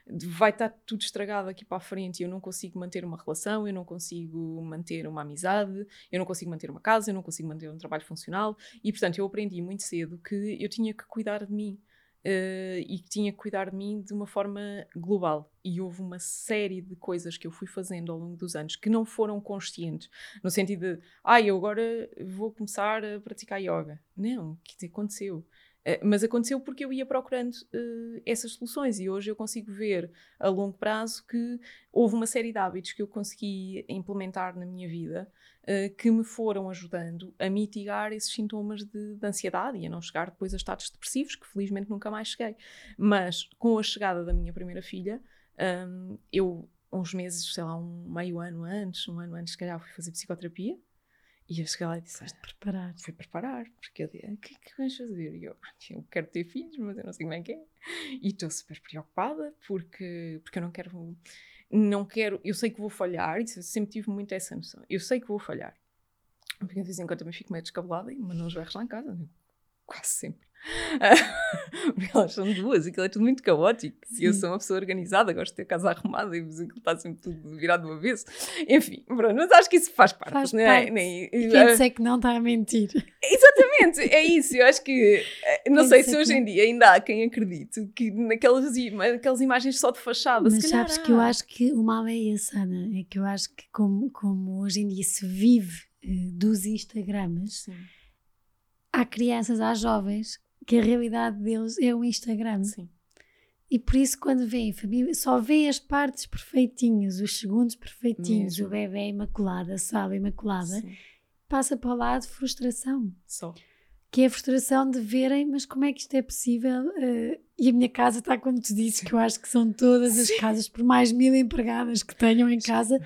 vai estar tudo estragado aqui para a frente. Eu não consigo manter uma relação, eu não consigo manter uma amizade, eu não consigo manter uma casa, eu não consigo manter um trabalho funcional. E portanto, eu aprendi muito cedo que eu tinha que cuidar de mim uh, e que tinha que cuidar de mim de uma forma global. E houve uma série de coisas que eu fui fazendo ao longo dos anos que não foram conscientes, no sentido de, ah, eu agora vou começar a praticar yoga. Não, que aconteceu. Uh, mas aconteceu porque eu ia procurando uh, essas soluções e hoje eu consigo ver a longo prazo que houve uma série de hábitos que eu consegui implementar na minha vida uh, que me foram ajudando a mitigar esses sintomas de, de, ansiedade e a não chegar depois a estados depressivos, que felizmente nunca mais cheguei. Mas com a chegada da minha primeira filha, um, eu, uns meses, sei lá, um meio ano antes, um ano antes, se calhar, fui fazer psicoterapia. E eu cheguei lá e disse: Foste preparar. Fui preparar, porque eu disse: O que é que vais fazer? E eu, eu quero ter filhos, mas eu não sei como é que é. E estou super preocupada porque, porque eu não quero não quero, eu sei que vou falhar, e sempre tive muito essa noção. Eu sei que vou falhar. Porque de vez em quando também fico meio descabelada e mandam os berros lá em casa, quase sempre. Porque elas são duas, aquilo é tudo muito caótico. E eu sou uma pessoa organizada, gosto de ter a casa arrumada e aquilo está sempre tudo virado de uma vez. Enfim, pronto, mas acho que isso faz parte. Faz não parte. É? Nem, E quem disser que não está a mentir. Exatamente, é isso. Eu acho que eh, não Quem sei se que hoje não. em dia ainda há quem acredite que naquelas, ima- naquelas imagens só de fachada. se Mas calhar sabes que eu acho que o mal é esse, Ana. É que eu acho que como, como hoje em dia se vive eh, dos Instagrams, Sim, há crianças, há jovens que a realidade deles é o Instagram. sim. E por isso, quando vêem família, só vêem as partes perfeitinhas, os segundos perfeitinhos, Mesmo. o bebê imaculado, a sala imaculada, sim. passa para o lado frustração. Só. Que é a frustração de verem, mas como é que isto é possível? Eh, e a minha casa está como tu disse, que eu acho que são todas as casas, por mais mil empregadas que tenham em casa,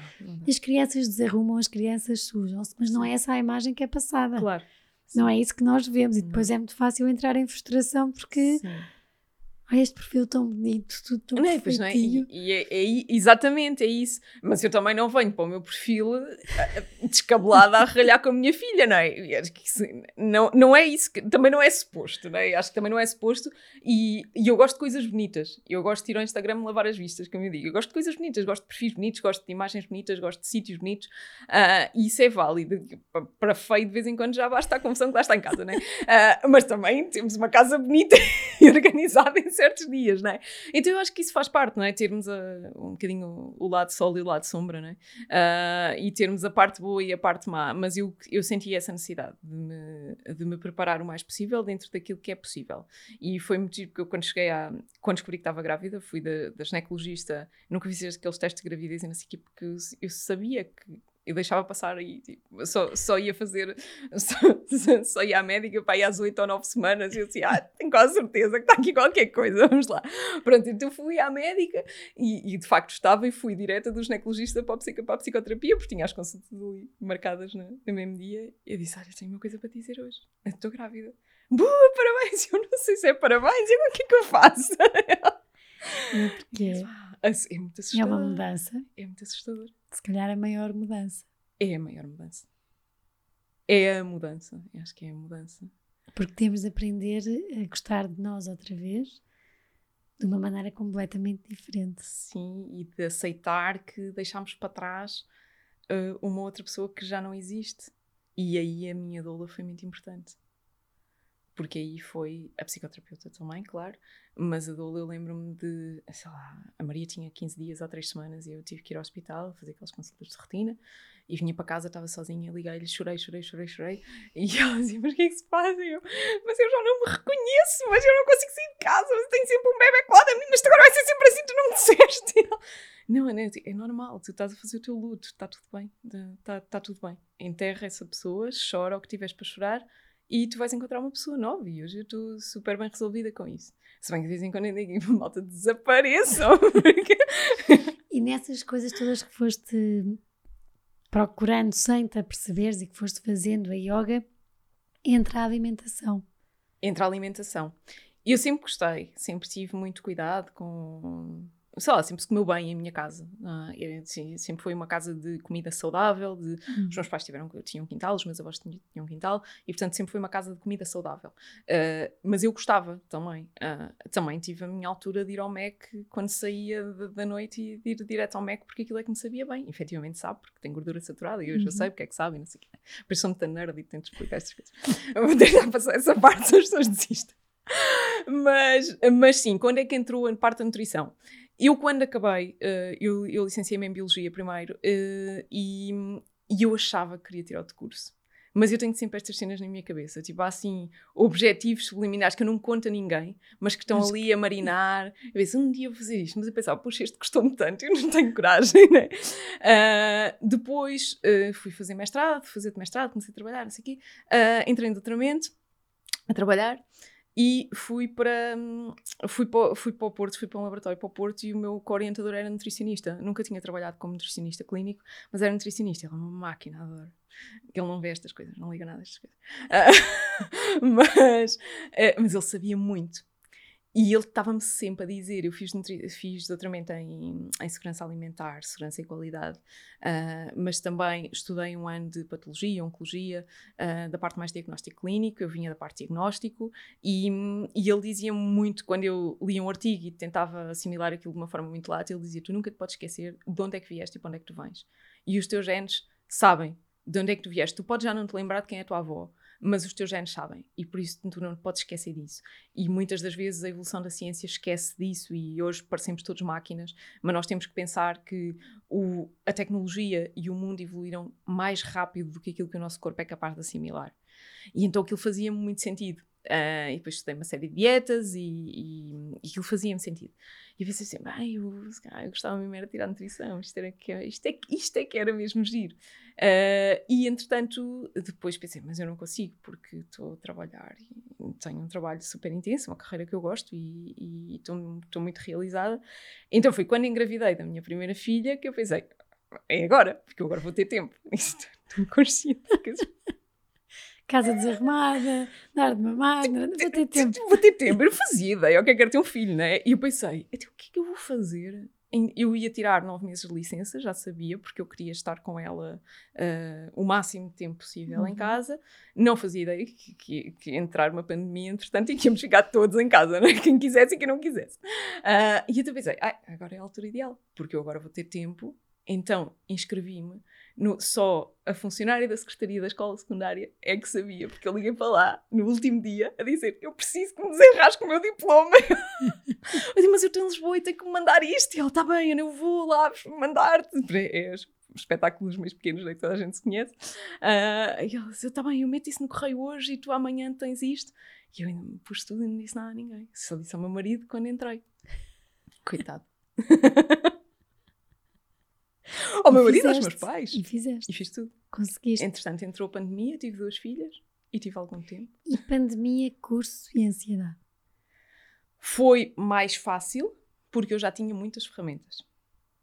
as crianças desarrumam, as crianças sujam-se, mas não é essa a imagem que é passada. Claro. Não é isso que nós vemos. E depois é muito fácil entrar em frustração porque Sim. "Ai, este perfil tão bonito, tudo tão Não é, pois não é? E, e é, é exatamente, é isso. Mas eu também não venho para o meu perfil eh, descabelada a ralhar com a minha filha, não é? E acho que isso não, não é isso, que, também não é suposto, não é? Acho que também não é suposto. E, e eu gosto de coisas bonitas. Eu gosto de ir ao Instagram lavar as vistas, como eu digo. Eu gosto de coisas bonitas, gosto de perfis bonitos, gosto de imagens bonitas, gosto de sítios bonitos. Ah, e isso é válido. Pa- Para feio, de vez em quando já basta a confusão que lá está em casa, não é? Ah, mas também temos uma casa bonita e organizada em certos dias, não é? Então eu acho que isso faz parte, não é? Termos a- um bocadinho o lado sol e o lado sombra, não é? Ah, e termos a parte boa e a parte má. Mas eu, eu senti essa necessidade de me, de me preparar o mais possível dentro daquilo que é possível. E foi muito giro, porque eu quando cheguei a... Quando descobri que estava grávida, fui da, da ginecologista, nunca fiz aqueles testes de gravidez e não sei o porque eu, eu sabia que eu deixava passar e tipo, só, só ia fazer, só, só ia à médica para ir às 8 ou 9 semanas e eu disse, ah, tenho quase certeza que está aqui qualquer coisa, vamos lá. Pronto, então fui à médica e, e, de facto estava e fui direta do ginecologista para a, psico- para a psicoterapia, porque tinha as consultas ali marcadas no, no mesmo dia. E eu disse, olha, tenho uma coisa para te dizer hoje, eu estou grávida. Boa, parabéns! Eu não sei se é parabéns, e o que é que eu faço? É porque É muito é assustador. uma mudança, É muito assustador. Se calhar a maior mudança. É a maior mudança. É a mudança. Eu acho que é a mudança. Porque temos de aprender a gostar de nós outra vez de uma maneira completamente diferente. Sim, e de aceitar que deixámos para trás uh, uma outra pessoa que já não existe. E aí a minha doula foi muito importante. Porque aí foi a psicoterapeuta também, claro, mas a doula eu lembro-me de, sei lá, a Maria tinha 15 dias ou 3 semanas e eu tive que ir ao hospital fazer aquelas consultas de rotina e vinha para casa, estava sozinha, liguei-lhe, chorei, chorei, chorei, chorei e ela dizia, mas o que é que se passa? E eu, mas eu já não me reconheço, mas eu não consigo sair de casa, mas tenho sempre um bebê colado a mim, mas agora vai ser sempre assim, tu não me disseste. Não, Ana, é normal, tu estás a fazer o teu luto, está tudo bem, está tá tudo bem. Enterra essa pessoa, chora o que tiveres para chorar e tu vais encontrar uma pessoa nova e hoje eu estou super bem resolvida com isso. Se bem que de vez em quando eu digo, malta, desapareçam. porque- E nessas coisas todas que foste procurando sem te aperceberes e que foste fazendo a yoga, entra a alimentação. Entre a alimentação. E eu sempre gostei, sempre tive muito cuidado com. Sei lá, sempre se comeu bem em minha casa. Ah, eu, sim, sempre foi uma casa de comida saudável. De, Hum. Os meus pais tiveram, tinham um quintal, os meus avós tinham, tinham um quintal, e portanto sempre foi uma casa de comida saudável. Ah, mas eu gostava também. Ah, também tive a minha altura de ir ao Mac quando saía da, da noite e de ir direto ao Mac porque aquilo é que me sabia bem. Efetivamente sabe, porque tem gordura saturada e hoje eu Uhum. sei porque é que sabe não sei o quê. Depois sou muito nerd e tento explicar estas coisas. Vou tentar passar essa parte as pessoas desistem. Mas, mas sim, quando é que entrou a parte da nutrição? Eu, quando acabei, eh, eu, eu licenciei-me em Biologia primeiro eh, e, e eu achava que queria tirar outro curso. Mas eu tenho sempre estas cenas na minha cabeça, tipo, há assim, objetivos subliminares que eu não conto a ninguém, mas que estão Mas ali a marinar. Eu penso, um dia vou fazer isto, mas eu pensava, puxa, este custou-me tanto, eu não tenho coragem, né? Ah, depois eh, fui fazer mestrado, fazer de mestrado, comecei a trabalhar, não sei o quê. Ah, entrei em doutoramento, a trabalhar, e fui para, hum, fui, para, fui para o Porto, fui para um laboratório para o Porto e o meu co-orientador era nutricionista. Nunca tinha trabalhado como nutricionista clínico, mas era nutricionista. Ele é uma máquina, adoro. Ele não vê estas coisas, não liga nada a estas coisas. Ah, mas, eh, mas ele sabia muito. E ele estava-me sempre a dizer: eu fiz, fiz doutoramento em, em segurança alimentar, segurança e qualidade, uh, mas também estudei um ano de patologia, oncologia, uh, da parte mais diagnóstico clínico, eu vinha da parte diagnóstico, e, e ele dizia muito, quando eu lia um artigo e tentava assimilar aquilo de uma forma muito látil, ele dizia: Tu nunca te podes esquecer de onde é que vieste e para onde é que tu vens. E os teus genes sabem de onde é que tu vieste. Tu podes já não te lembrar de quem é a tua avó, mas os teus genes sabem e por isso tu não podes esquecer disso. E muitas das vezes a evolução da ciência esquece disso e hoje parecemos todos máquinas, mas nós temos que pensar que o, a tecnologia e o mundo evoluíram mais rápido do que aquilo que o nosso corpo é capaz de assimilar. E então aquilo fazia muito sentido. Uh, e depois estudei uma série de dietas e, e, e aquilo fazia-me sentido. E eu pensei assim, ai, eu, eu gostava mesmo era de tirar nutrição, isto, era que, isto, é, isto é que era mesmo giro. Uh, e entretanto, depois pensei, mas eu não consigo porque estou a trabalhar e tenho um trabalho super intenso, uma carreira que eu gosto e estou muito realizada. Então foi quando engravidei da minha primeira filha que eu pensei, é agora, porque eu agora vou ter tempo. Estou consciente. Casa desarrumada, dar de mamar, não vou ter tempo. Vou ter tempo, eu não fazia ideia, eu quero ter um filho, né? E eu pensei, então, o que é que eu vou fazer? Eu ia tirar nove meses de licença, já sabia, porque eu queria estar com ela uh, o máximo de tempo possível uhum. em casa. Não fazia ideia que, que, que entrar uma pandemia, entretanto, e que íamos ficar todos em casa, né? quem quisesse e quem não quisesse. Uh, e eu pensei, ah, agora é a altura ideal, porque eu agora vou ter tempo. Então inscrevi-me no, só a funcionária da Secretaria da Escola Secundária é que sabia, porque eu liguei para lá no último dia a dizer: Eu preciso que me desenrasque o meu diploma. eu disse: Mas eu estou em Lisboa e tenho que me mandar isto. E ela: Está bem, eu vou lá mandar-te. É os espetáculos mais pequenos né, que toda a gente se conhece. Uh, e ela disse: Está bem, eu meto isso no correio hoje e tu amanhã tens isto. E eu ainda me pus tudo e não disse nada a ninguém. Só disse ao meu marido quando entrei. Coitado. ao meu marido, aos meus pais. E fizeste. E fiz tudo. Conseguiste. Entretanto, entrou a pandemia, tive duas filhas e tive algum tempo. E pandemia, curso e ansiedade? Foi mais fácil porque eu já tinha muitas ferramentas.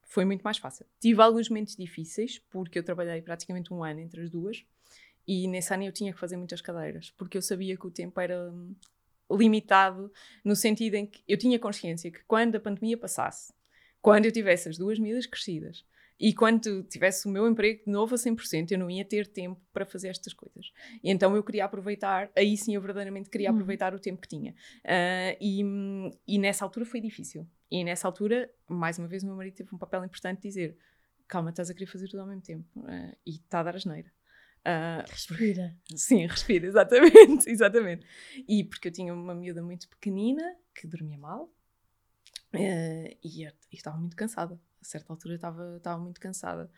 Foi muito mais fácil. Tive alguns momentos difíceis porque eu trabalhei praticamente um ano entre as duas e nesse ano eu tinha que fazer muitas cadeiras porque eu sabia que o tempo era hum, limitado no sentido em que eu tinha consciência que quando a pandemia passasse, quando eu tivesse as duas medidas crescidas, e quando tivesse o meu emprego de novo a 100%, eu não ia ter tempo para fazer estas coisas. E então eu queria aproveitar, aí sim eu verdadeiramente queria uhum. aproveitar o tempo que tinha. Uh, e, e nessa altura foi difícil. E nessa altura, mais uma vez, o meu marido teve um papel importante de dizer: calma, estás a querer fazer tudo ao mesmo tempo. Uh, e está a dar asneira. Uh, respira. Sim, respira, exatamente, exatamente. E porque eu tinha uma miúda muito pequenina que dormia mal uh, e, eu, e estava muito cansada a certa altura estava, estava muito cansada,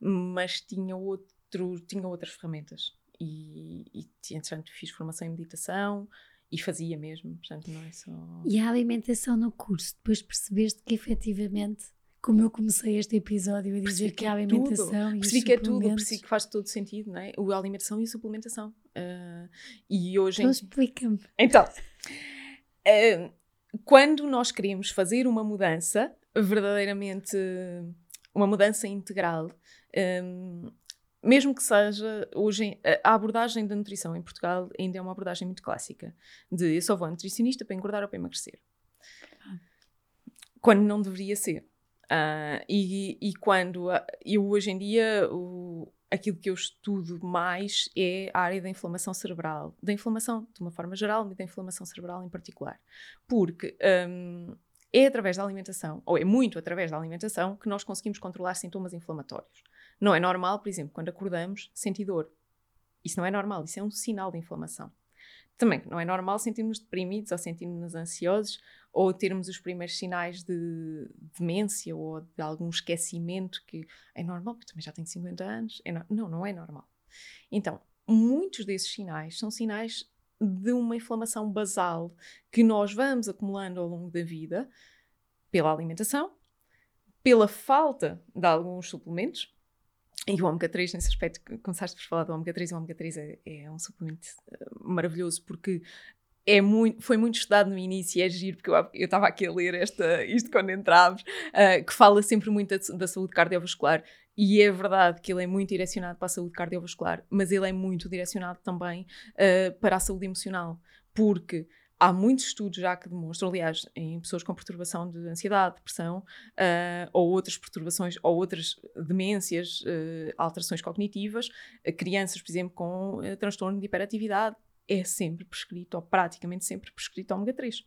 mas tinha, outro, tinha outras ferramenas. E, e entretanto fiz formação em meditação e fazia mesmo, portanto não é só... E a alimentação no curso, depois percebeste que efetivamente como eu comecei este episódio a dizer que, que a é alimentação tudo. e percebi que é tudo, percebi que faz todo sentido, não é? A alimentação e a suplementação. Uh, e hoje... Então em... explica-me. Então, uh, quando nós queremos fazer uma mudança, verdadeiramente uma mudança integral. Um, mesmo que seja hoje a abordagem da nutrição em Portugal ainda é uma abordagem muito clássica de eu só vou a nutricionista para engordar ou para emagrecer quando não deveria ser uh, e, e, quando eu hoje em dia aquilo que eu estudo mais é a área da inflamação cerebral da inflamação de uma forma geral e da inflamação cerebral em particular porque um, é através da alimentação, ou é muito através da alimentação, que nós conseguimos controlar sintomas inflamatórios. Não é normal, por exemplo, quando acordamos, sentir dor. Isso não é normal, isso é um sinal de inflamação. Também não é normal sentirmos deprimidos ou sentirmos ansiosos ou termos os primeiros sinais de demência ou de algum esquecimento que é normal, porque também já tenho 50 anos. É no... Não, não é normal. Então, muitos desses sinais são sinais de uma inflamação basal que nós vamos acumulando ao longo da vida pela alimentação, pela falta de alguns suplementos. E o ômega 3, nesse aspecto, começaste por falar do ômega 3, o ômega 3 é, é um suplemento eh, maravilhoso porque é muito, foi muito estudado no início e é giro, porque eu estava aqui a ler esta, isto quando entrámos, uh, que fala sempre muito da, da, saúde cardiovascular. E é verdade que ele é muito direcionado para a saúde cardiovascular, mas ele é muito direcionado também uh, para a saúde emocional, porque há muitos estudos já que demonstram, aliás, em pessoas com perturbação de ansiedade, depressão, uh, ou outras perturbações, ou outras demências, uh, alterações cognitivas, uh, crianças, por exemplo, com transtorno de hiperatividade, é sempre prescrito, ou praticamente sempre prescrito ômega 3.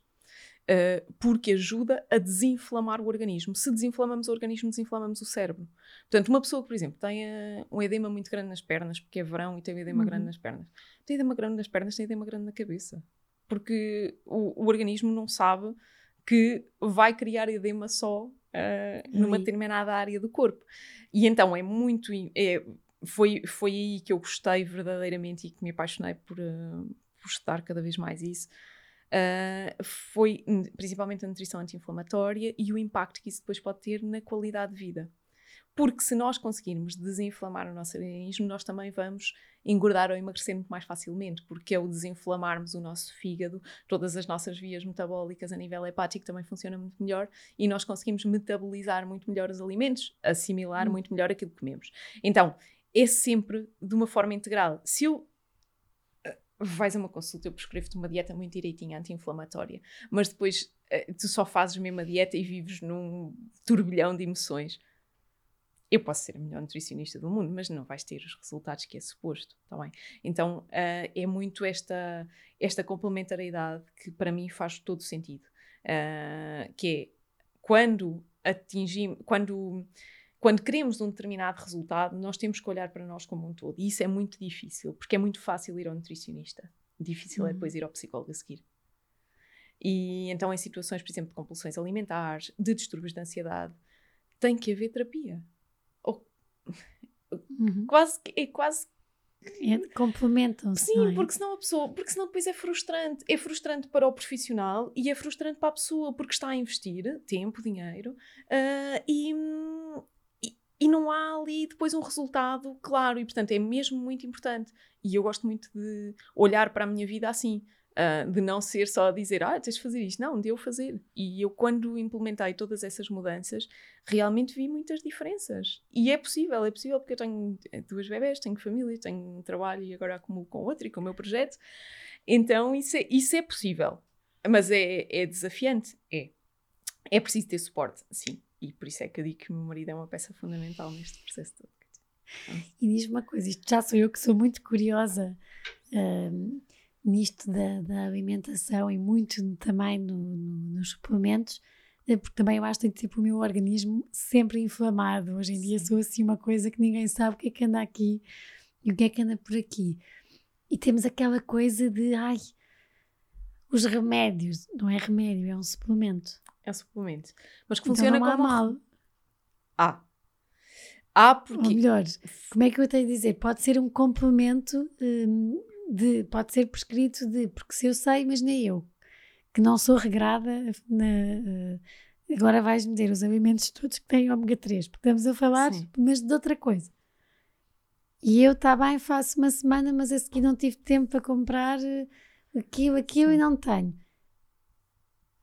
porque ajuda a desinflamar o organismo. Se desinflamamos o organismo, desinflamamos o cérebro. Portanto, uma pessoa que, por exemplo, tenha um edema muito grande nas pernas, porque é verão e tem um edema uhum. grande nas pernas, tem edema grande nas pernas, tem edema grande na cabeça porque o, o organismo não sabe que vai criar edema só uh, numa determinada área do corpo. E então é muito. É, foi, foi aí que eu gostei verdadeiramente e que me apaixonei por, uh, por estudar cada vez mais isso. Uh, foi principalmente a nutrição anti-inflamatória e o impacto que isso depois pode ter na qualidade de vida. Porque se nós conseguirmos desinflamar o nosso organismo, nós também vamos engordar ou emagrecer muito mais facilmente, porque é o desinflamarmos o nosso fígado, todas as nossas vias metabólicas a nível hepático também funcionam muito melhor e nós conseguimos metabolizar muito melhor os alimentos, assimilar hum. muito melhor aquilo que comemos. Então, é sempre de uma forma integral. Se eu eh, vais a uma consulta, eu prescrevo-te uma dieta muito direitinha anti-inflamatória, mas depois uh, tu só fazes a mesma dieta e vives num turbilhão de emoções eu posso ser a melhor nutricionista do mundo, mas não vais ter os resultados que é suposto, tá bem? Então uh, é muito esta, esta complementariedade que para mim faz todo sentido, uh, que é quando atingimos, quando quando queremos um determinado resultado, nós temos que olhar para nós como um todo. E isso é muito difícil, porque é muito fácil ir ao nutricionista. Difícil é uhum. é depois ir ao psicólogo a seguir. E então, em situações, por exemplo, de compulsões alimentares, de distúrbios de ansiedade, tem que haver terapia uhum. quase é quase é, complementam-se. Sim, é? porque senão a pessoa, porque senão depois é frustrante. É frustrante para o profissional e é frustrante para a pessoa, porque está a investir tempo, dinheiro uh, e, e, e, não há ali depois um resultado claro. E portanto é mesmo muito importante. E eu gosto muito de olhar para a minha vida assim. Uh, de não ser só dizer, ah, tens de fazer isto. Não, de eu fazer. E eu, quando implementei todas essas mudanças, realmente vi muitas diferenças. E é possível, é possível porque eu tenho eh, duas bebés, tenho família, tenho trabalho e agora acumulo com outro e com o meu projeto. Então, isso é, isso é possível. Mas é, é desafiante? É. É preciso ter suporte, sim. E por isso é que eu digo que o meu marido é uma peça fundamental neste processo todo. E diz-me uma coisa, isto já sou eu que sou muito curiosa. Um, nisto da, da alimentação e muito também no, no, nos suplementos, eh, porque também eu acho que tem tipo o meu organismo sempre inflamado. Hoje em dia sou assim uma coisa que ninguém sabe o que é que anda aqui e o que é que anda por aqui. E temos aquela coisa de, ai, os remédios, não é remédio, é um suplemento. É um suplemento. Mas que então funciona não há como... mal. Ah. Ah, porque... Ou melhor, como é que eu tenho a dizer? Pode ser um complemento hum, de, pode ser prescrito de, porque se eu sei, mas nem eu, que não sou regrada, na, uh, agora vais-me dizer os alimentos todos que têm ômega 3, porque estamos a falar, Sim. mas de outra coisa. E eu, está bem, faço uma semana, mas a seguir não tive tempo para comprar eh, aquilo, aquilo Sim. e não tenho.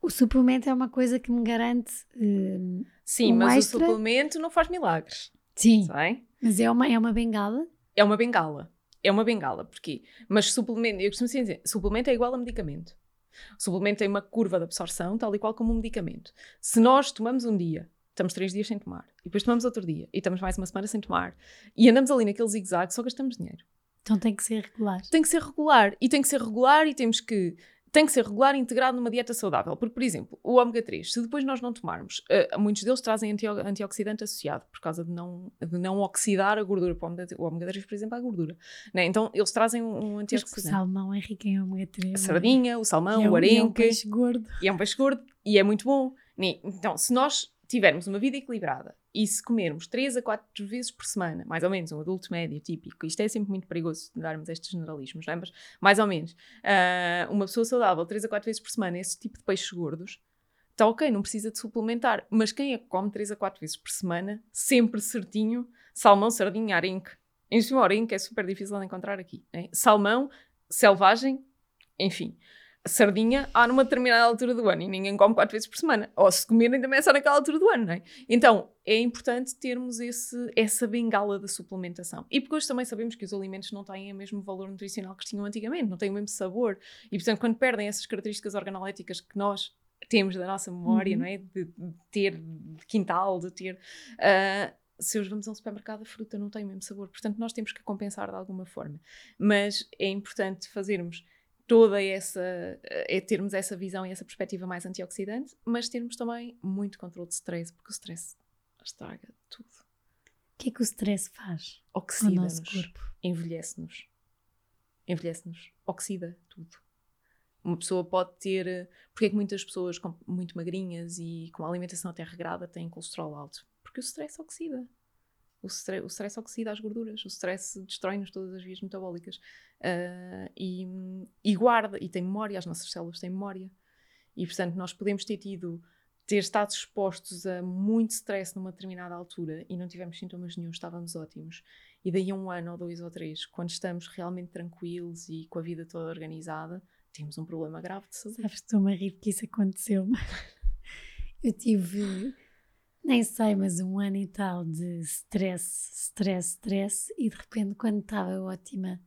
O suplemento é uma coisa que me garante. Uh, Sim, um mas extra. o suplemento não faz milagres. Sim. Mas é uma, é uma bengala? É uma bengala é uma bengala, porquê? Mas suplemento, eu costumo dizer, suplemento é igual a medicamento. O suplemento tem uma curva de absorção, tal e qual como um medicamento. Se nós tomamos um dia, estamos três dias sem tomar, e depois tomamos outro dia, e estamos mais uma semana sem tomar, e andamos ali naquele zigue-zague, só gastamos dinheiro. Então tem que ser regular. Tem que ser regular, e tem que ser regular, e temos que tem que ser regular e integrado numa dieta saudável. Porque, por exemplo, o ômega 3, se depois nós não tomarmos, uh, muitos deles trazem anti antioxidante associado, por causa de não, de não oxidar a gordura. O ômega 3, por exemplo, é a gordura. Né? Então, eles trazem um, um antioxidante. o salmão é rico em ômega 3. A sardinha, o salmão, é, o arenque. E é um peixe gordo. E é um peixe gordo e é muito bom. Né? Então, se nós tivermos uma vida equilibrada e se comermos 3 a 4 vezes por semana, mais ou menos, um adulto médio típico, isto é sempre muito perigoso darmos estes generalismos, não é? mas mais ou menos, uh, uma pessoa saudável 3 a 4 vezes por semana, esse tipo de peixes gordos, está ok, não precisa de suplementar, mas quem é que come 3 a 4 vezes por semana, sempre certinho, salmão, sardinha, arenque, em cima, arenque é super difícil de encontrar aqui, né? salmão, selvagem, enfim. Sardinha há numa determinada altura do ano e ninguém come quatro vezes por semana. Ou se comerem também é só naquela altura do ano, não é? Então é importante termos esse, essa bengala da suplementação. E porque hoje também sabemos que os alimentos não têm o mesmo valor nutricional que tinham antigamente, não têm o mesmo sabor. E portanto, quando perdem essas características organoléticas que nós temos da nossa memória, uhum. não é? De, de, ter de quintal, de ter. Uh, se hoje vamos a um supermercado, a fruta não tem o mesmo sabor. Portanto, nós temos que compensar de alguma forma. Mas é importante fazermos toda essa. é termos essa visão e essa perspectiva mais antioxidante, mas termos também muito controle de stress, porque o stress estraga tudo. O que é que o stress faz? Oxida-nos. Envelhece-nos. Envelhece-nos. Oxida tudo. Uma pessoa pode ter. Porque é que muitas pessoas muito magrinhas e com alimentação até regrada têm colesterol alto? Porque o stress oxida. O stress, o stress oxida as gorduras, o stress destrói-nos todas as vias metabólicas uh, e, e, guarda, e tem memória, as nossas células têm memória. E portanto, nós podemos ter tido, ter estado expostos a muito stress numa determinada altura e não tivemos sintomas nenhum, estávamos ótimos. E daí um ano, ou dois ou três, quando estamos realmente tranquilos e com a vida toda organizada, temos um problema grave de saúde. Sabes, estou-me a rir porque isso aconteceu-me. Eu tive nem sei, mas um ano e tal de stress, stress, stress, e de repente, quando estava ótima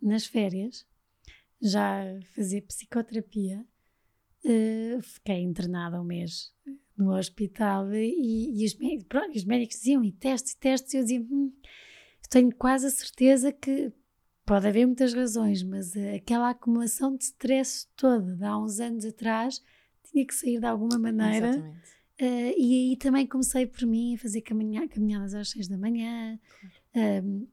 nas férias, já fazia psicoterapia, uh, fiquei internada um mês no hospital e, e os, médicos, pronto, os, médicos diziam e testes testes, e eu dizia, hum, tenho quase a certeza que pode haver muitas razões, mas aquela acumulação de stress toda de há uns anos atrás tinha que sair de alguma maneira. Exatamente Uh, e aí também comecei por mim a fazer caminha, caminhadas às 6 da manhã. Uh,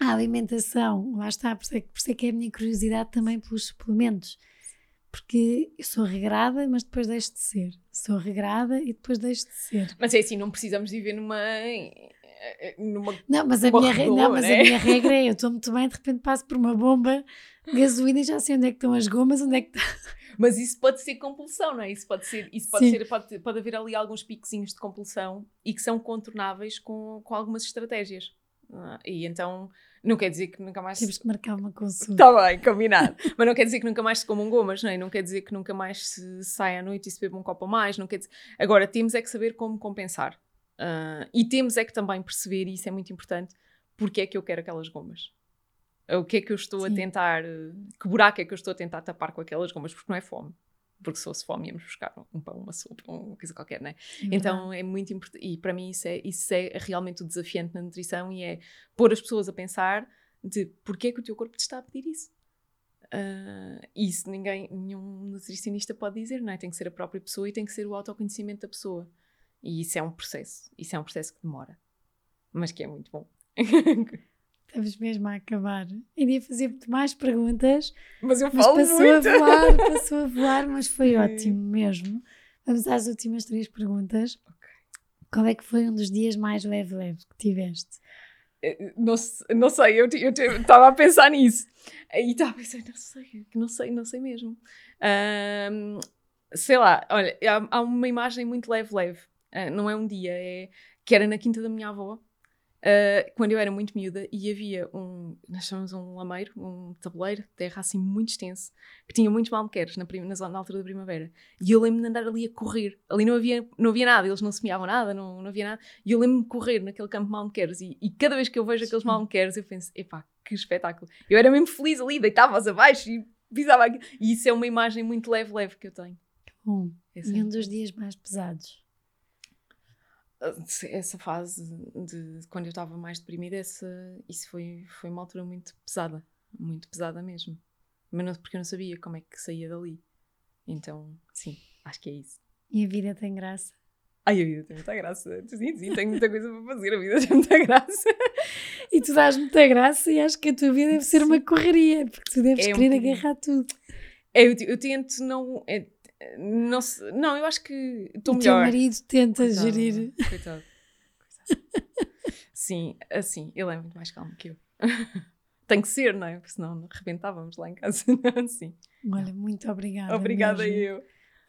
a alimentação, lá está, por isso, é, por isso é que é a minha curiosidade também pelos suplementos. Porque eu sou regrada, mas depois deixo de ser. Sou regrada e depois deixo de ser. Mas é assim, não precisamos viver numa. numa não, mas, a minha, não, mas né? a minha regra é: eu estou muito bem, de repente passo por uma bomba gasolina e já sei onde é que estão as gomas, onde é que está. Mas isso pode ser compulsão, não é? Isso pode ser, isso pode ser, pode, pode haver ali alguns picozinhos de compulsão e que são contornáveis com, com algumas estratégias. Ah, e então não quer dizer que nunca mais. Temos que marcar uma consulta. Está bem, combinado. Mas não quer dizer que nunca mais se comam gomas, não é? Não quer dizer que nunca mais se saia à noite e se beba um copo a mais. Não quer dizer... Agora, temos é que saber como compensar. Uh, e temos é que também perceber, e isso é muito importante, porque é que eu quero aquelas gomas. O que é que eu estou Sim. a tentar, que buraco é que eu estou a tentar tapar com aquelas gomas, porque não é fome. Porque se fosse fome íamos buscar um pão, uma sopa, uma coisa qualquer, né? É então é muito importante, e para mim isso é, isso é realmente o desafiante na nutrição e é pôr as pessoas a pensar de porquê é que o teu corpo te está a pedir isso. Uh, isso ninguém, nenhum nutricionista pode dizer, não é? Tem que ser a própria pessoa e tem que ser o autoconhecimento da pessoa. E isso é um processo, isso é um processo que demora, mas que é muito bom. Estamos mesmo a acabar. Iria fazer-te mais perguntas. Mas eu falo mas passou muito. a voar, passou a voar, mas foi ótimo mesmo. Vamos às últimas três perguntas. Okay. Qual é que foi um dos dias mais leve-leve que tiveste? Eh, não, não sei, eu estava a pensar nisso. E estava a pensar, não sei, não sei, não sei mesmo. Um, sei lá, olha, há, há uma imagem muito leve-leve. Uh, não é um dia, é que era na quinta da minha avó Uh, quando eu era muito miúda e havia um, nós chamamos um lameiro, um tabuleiro de terra assim muito extenso, que tinha muitos malmequeros na, na, na, altura da primavera. E eu lembro-me de andar ali a correr. Ali não havia, não havia nada, eles não semeavam nada, não, não havia nada. E eu lembro-me de correr naquele campo de malmequeros. E, e, cada vez que eu vejo aqueles malmequeros, eu penso, epá, que espetáculo. Eu era mesmo feliz ali, deitava-os abaixo e pisava aqui. E isso é uma imagem muito leve-leve que eu tenho. Bom, e um dos dias mais pesados? Essa fase de, quando eu estava mais deprimida, essa, isso foi, foi uma altura muito pesada, muito pesada mesmo. Mas não, porque eu não sabia como é que saía dali. Então, sim, acho que é isso. E a vida tem graça? Ai, a vida tem muita graça. Sim, sim, tenho muita coisa para fazer, a vida tem muita graça. e tu dás muita graça e acho que a tua vida deve ser uma correria, porque tu deves é querer um agarrar tudo. É, eu, eu tento não. É, não, não, eu acho que estou melhor. O teu marido tenta coitado, gerir. Coitado. coitado. Sim, assim, ele é muito mais calmo que eu. Tem que ser, não é? Porque senão arrebentávamos lá em casa. Sim. Olha, muito obrigada. Obrigada mesmo. eu.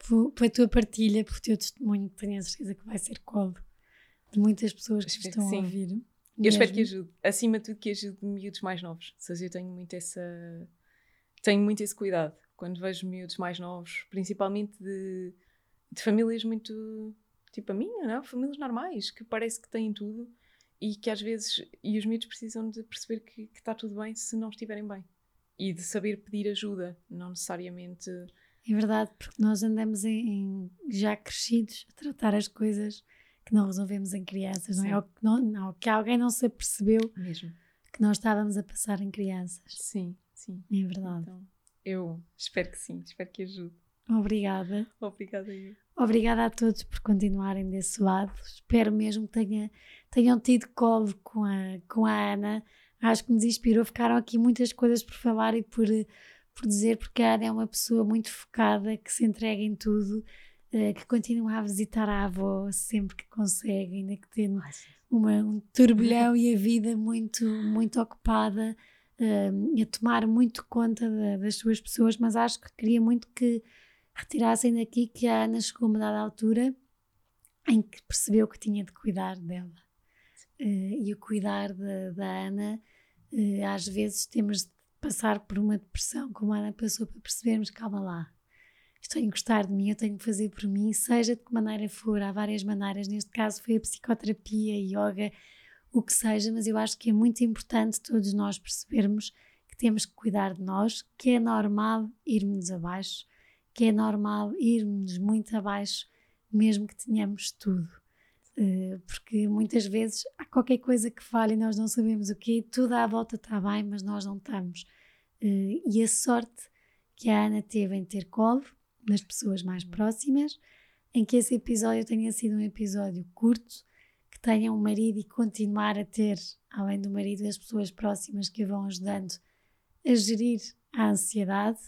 Por, pela tua partilha, por teu testemunho, tenho a certeza que vai ser colo de muitas pessoas que estão a ouvir. Eu mesmo. espero que ajude, acima de tudo, que ajude miúdos mais novos. Ou seja, eu tenho muito essa. Tenho muito esse cuidado quando vejo miúdos mais novos, principalmente de, de famílias muito tipo a minha, não? famílias normais, que parece que têm tudo e que às vezes e os miúdos precisam de perceber que, que está tudo bem se não estiverem bem e de saber pedir ajuda, não necessariamente. É verdade, porque nós andamos em, em já crescidos a tratar as coisas que não resolvemos em crianças, não é? Ou que, não, não, que alguém não se apercebeu Mesmo. que nós estávamos a passar em crianças. Sim, sim. É verdade. Então, eu espero que sim, espero que ajude. Obrigada. Obrigada eu. Obrigada a todos por continuarem desse lado. Espero mesmo que tenha, tenham tido colo com a, com a Ana. Acho que nos inspirou. Ficaram aqui muitas coisas por falar e por, por dizer, porque a Ana é uma pessoa muito focada, que se entrega em tudo, uh, que continua a visitar a avó sempre que consegue, ainda que tenha uma, um turbilhão e a vida muito, muito ocupada, uh, a tomar muito conta da, das suas pessoas, mas acho que queria muito que retirassem daqui que a Ana chegou a uma dada altura em que percebeu que tinha de cuidar dela. Uh, e o cuidar da, da Ana, uh, às vezes temos de passar por uma depressão, como a Ana passou, para percebermos, calma lá, estou a gostar de mim, eu tenho que fazer por mim, seja de que maneira for, há várias maneiras, neste caso foi a psicoterapia, yoga, o que seja, mas eu acho que é muito importante todos nós percebermos que temos que cuidar de nós, que é normal irmos abaixo, que é normal irmos muito abaixo, mesmo que tenhamos tudo. Uh, porque muitas vezes há qualquer coisa que falha e nós não sabemos o que, tudo à volta está bem, mas nós não estamos. Uh, e a sorte que a Ana teve em ter colo nas pessoas mais uhum. próximas, em que esse episódio tenha sido um episódio curto, que tenha um marido e continuar a ter, além do marido, as pessoas próximas que a vão ajudando a gerir a ansiedade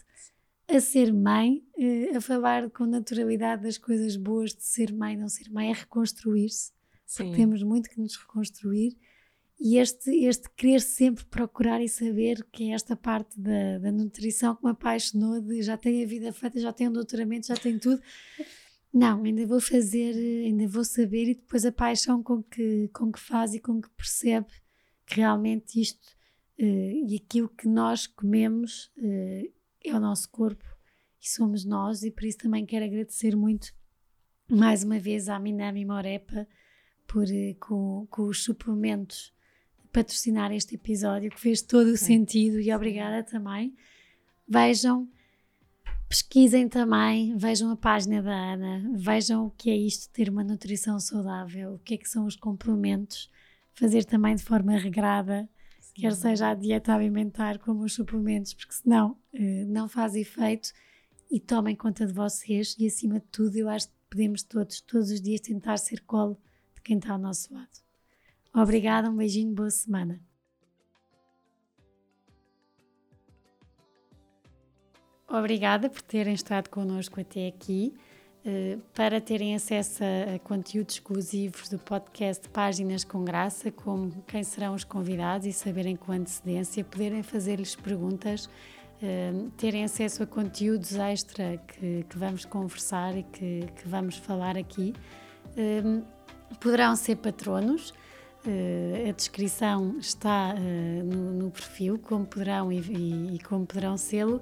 a ser mãe, eh, a falar com naturalidade das coisas boas de ser mãe, não ser mãe, a reconstruir-se. Temos muito que nos reconstruir. E este, este querer sempre procurar e saber que é esta parte da, da nutrição que me apaixonou de já tenho a vida feita, já tenho um doutoramento, já tenho tudo. Não, ainda vou fazer, ainda vou saber e depois a paixão com que, com que faz e com que percebe que realmente isto uh, e aquilo que nós comemos uh, é o nosso corpo e somos nós, e por isso também quero agradecer muito mais uma vez à Minami Morepa por, eh, com, com os suplementos patrocinar este episódio, que fez todo o sentido e obrigada também. Vejam, pesquisem também, vejam a página da Ana, vejam o que é isto ter uma nutrição saudável, o que é que são os complementos, fazer também de forma regrada quer seja a dieta alimentar como os suplementos, porque senão uh, não faz efeito e tomem conta de vocês e acima de tudo eu acho que podemos todos, todos os dias tentar ser colo de quem está ao nosso lado. Obrigada, um beijinho, boa semana. Obrigada por terem estado connosco até aqui. Eh, para terem acesso a, conteúdos exclusivos do podcast Páginas com Graça, como quem serão os convidados e saberem com antecedência, poderem fazer-lhes perguntas, uh, terem acesso a conteúdos extra que, que vamos conversar e que, que vamos falar aqui. Uh, poderão ser patronos. A descrição está no, perfil, como poderão e, e como poderão sê-lo,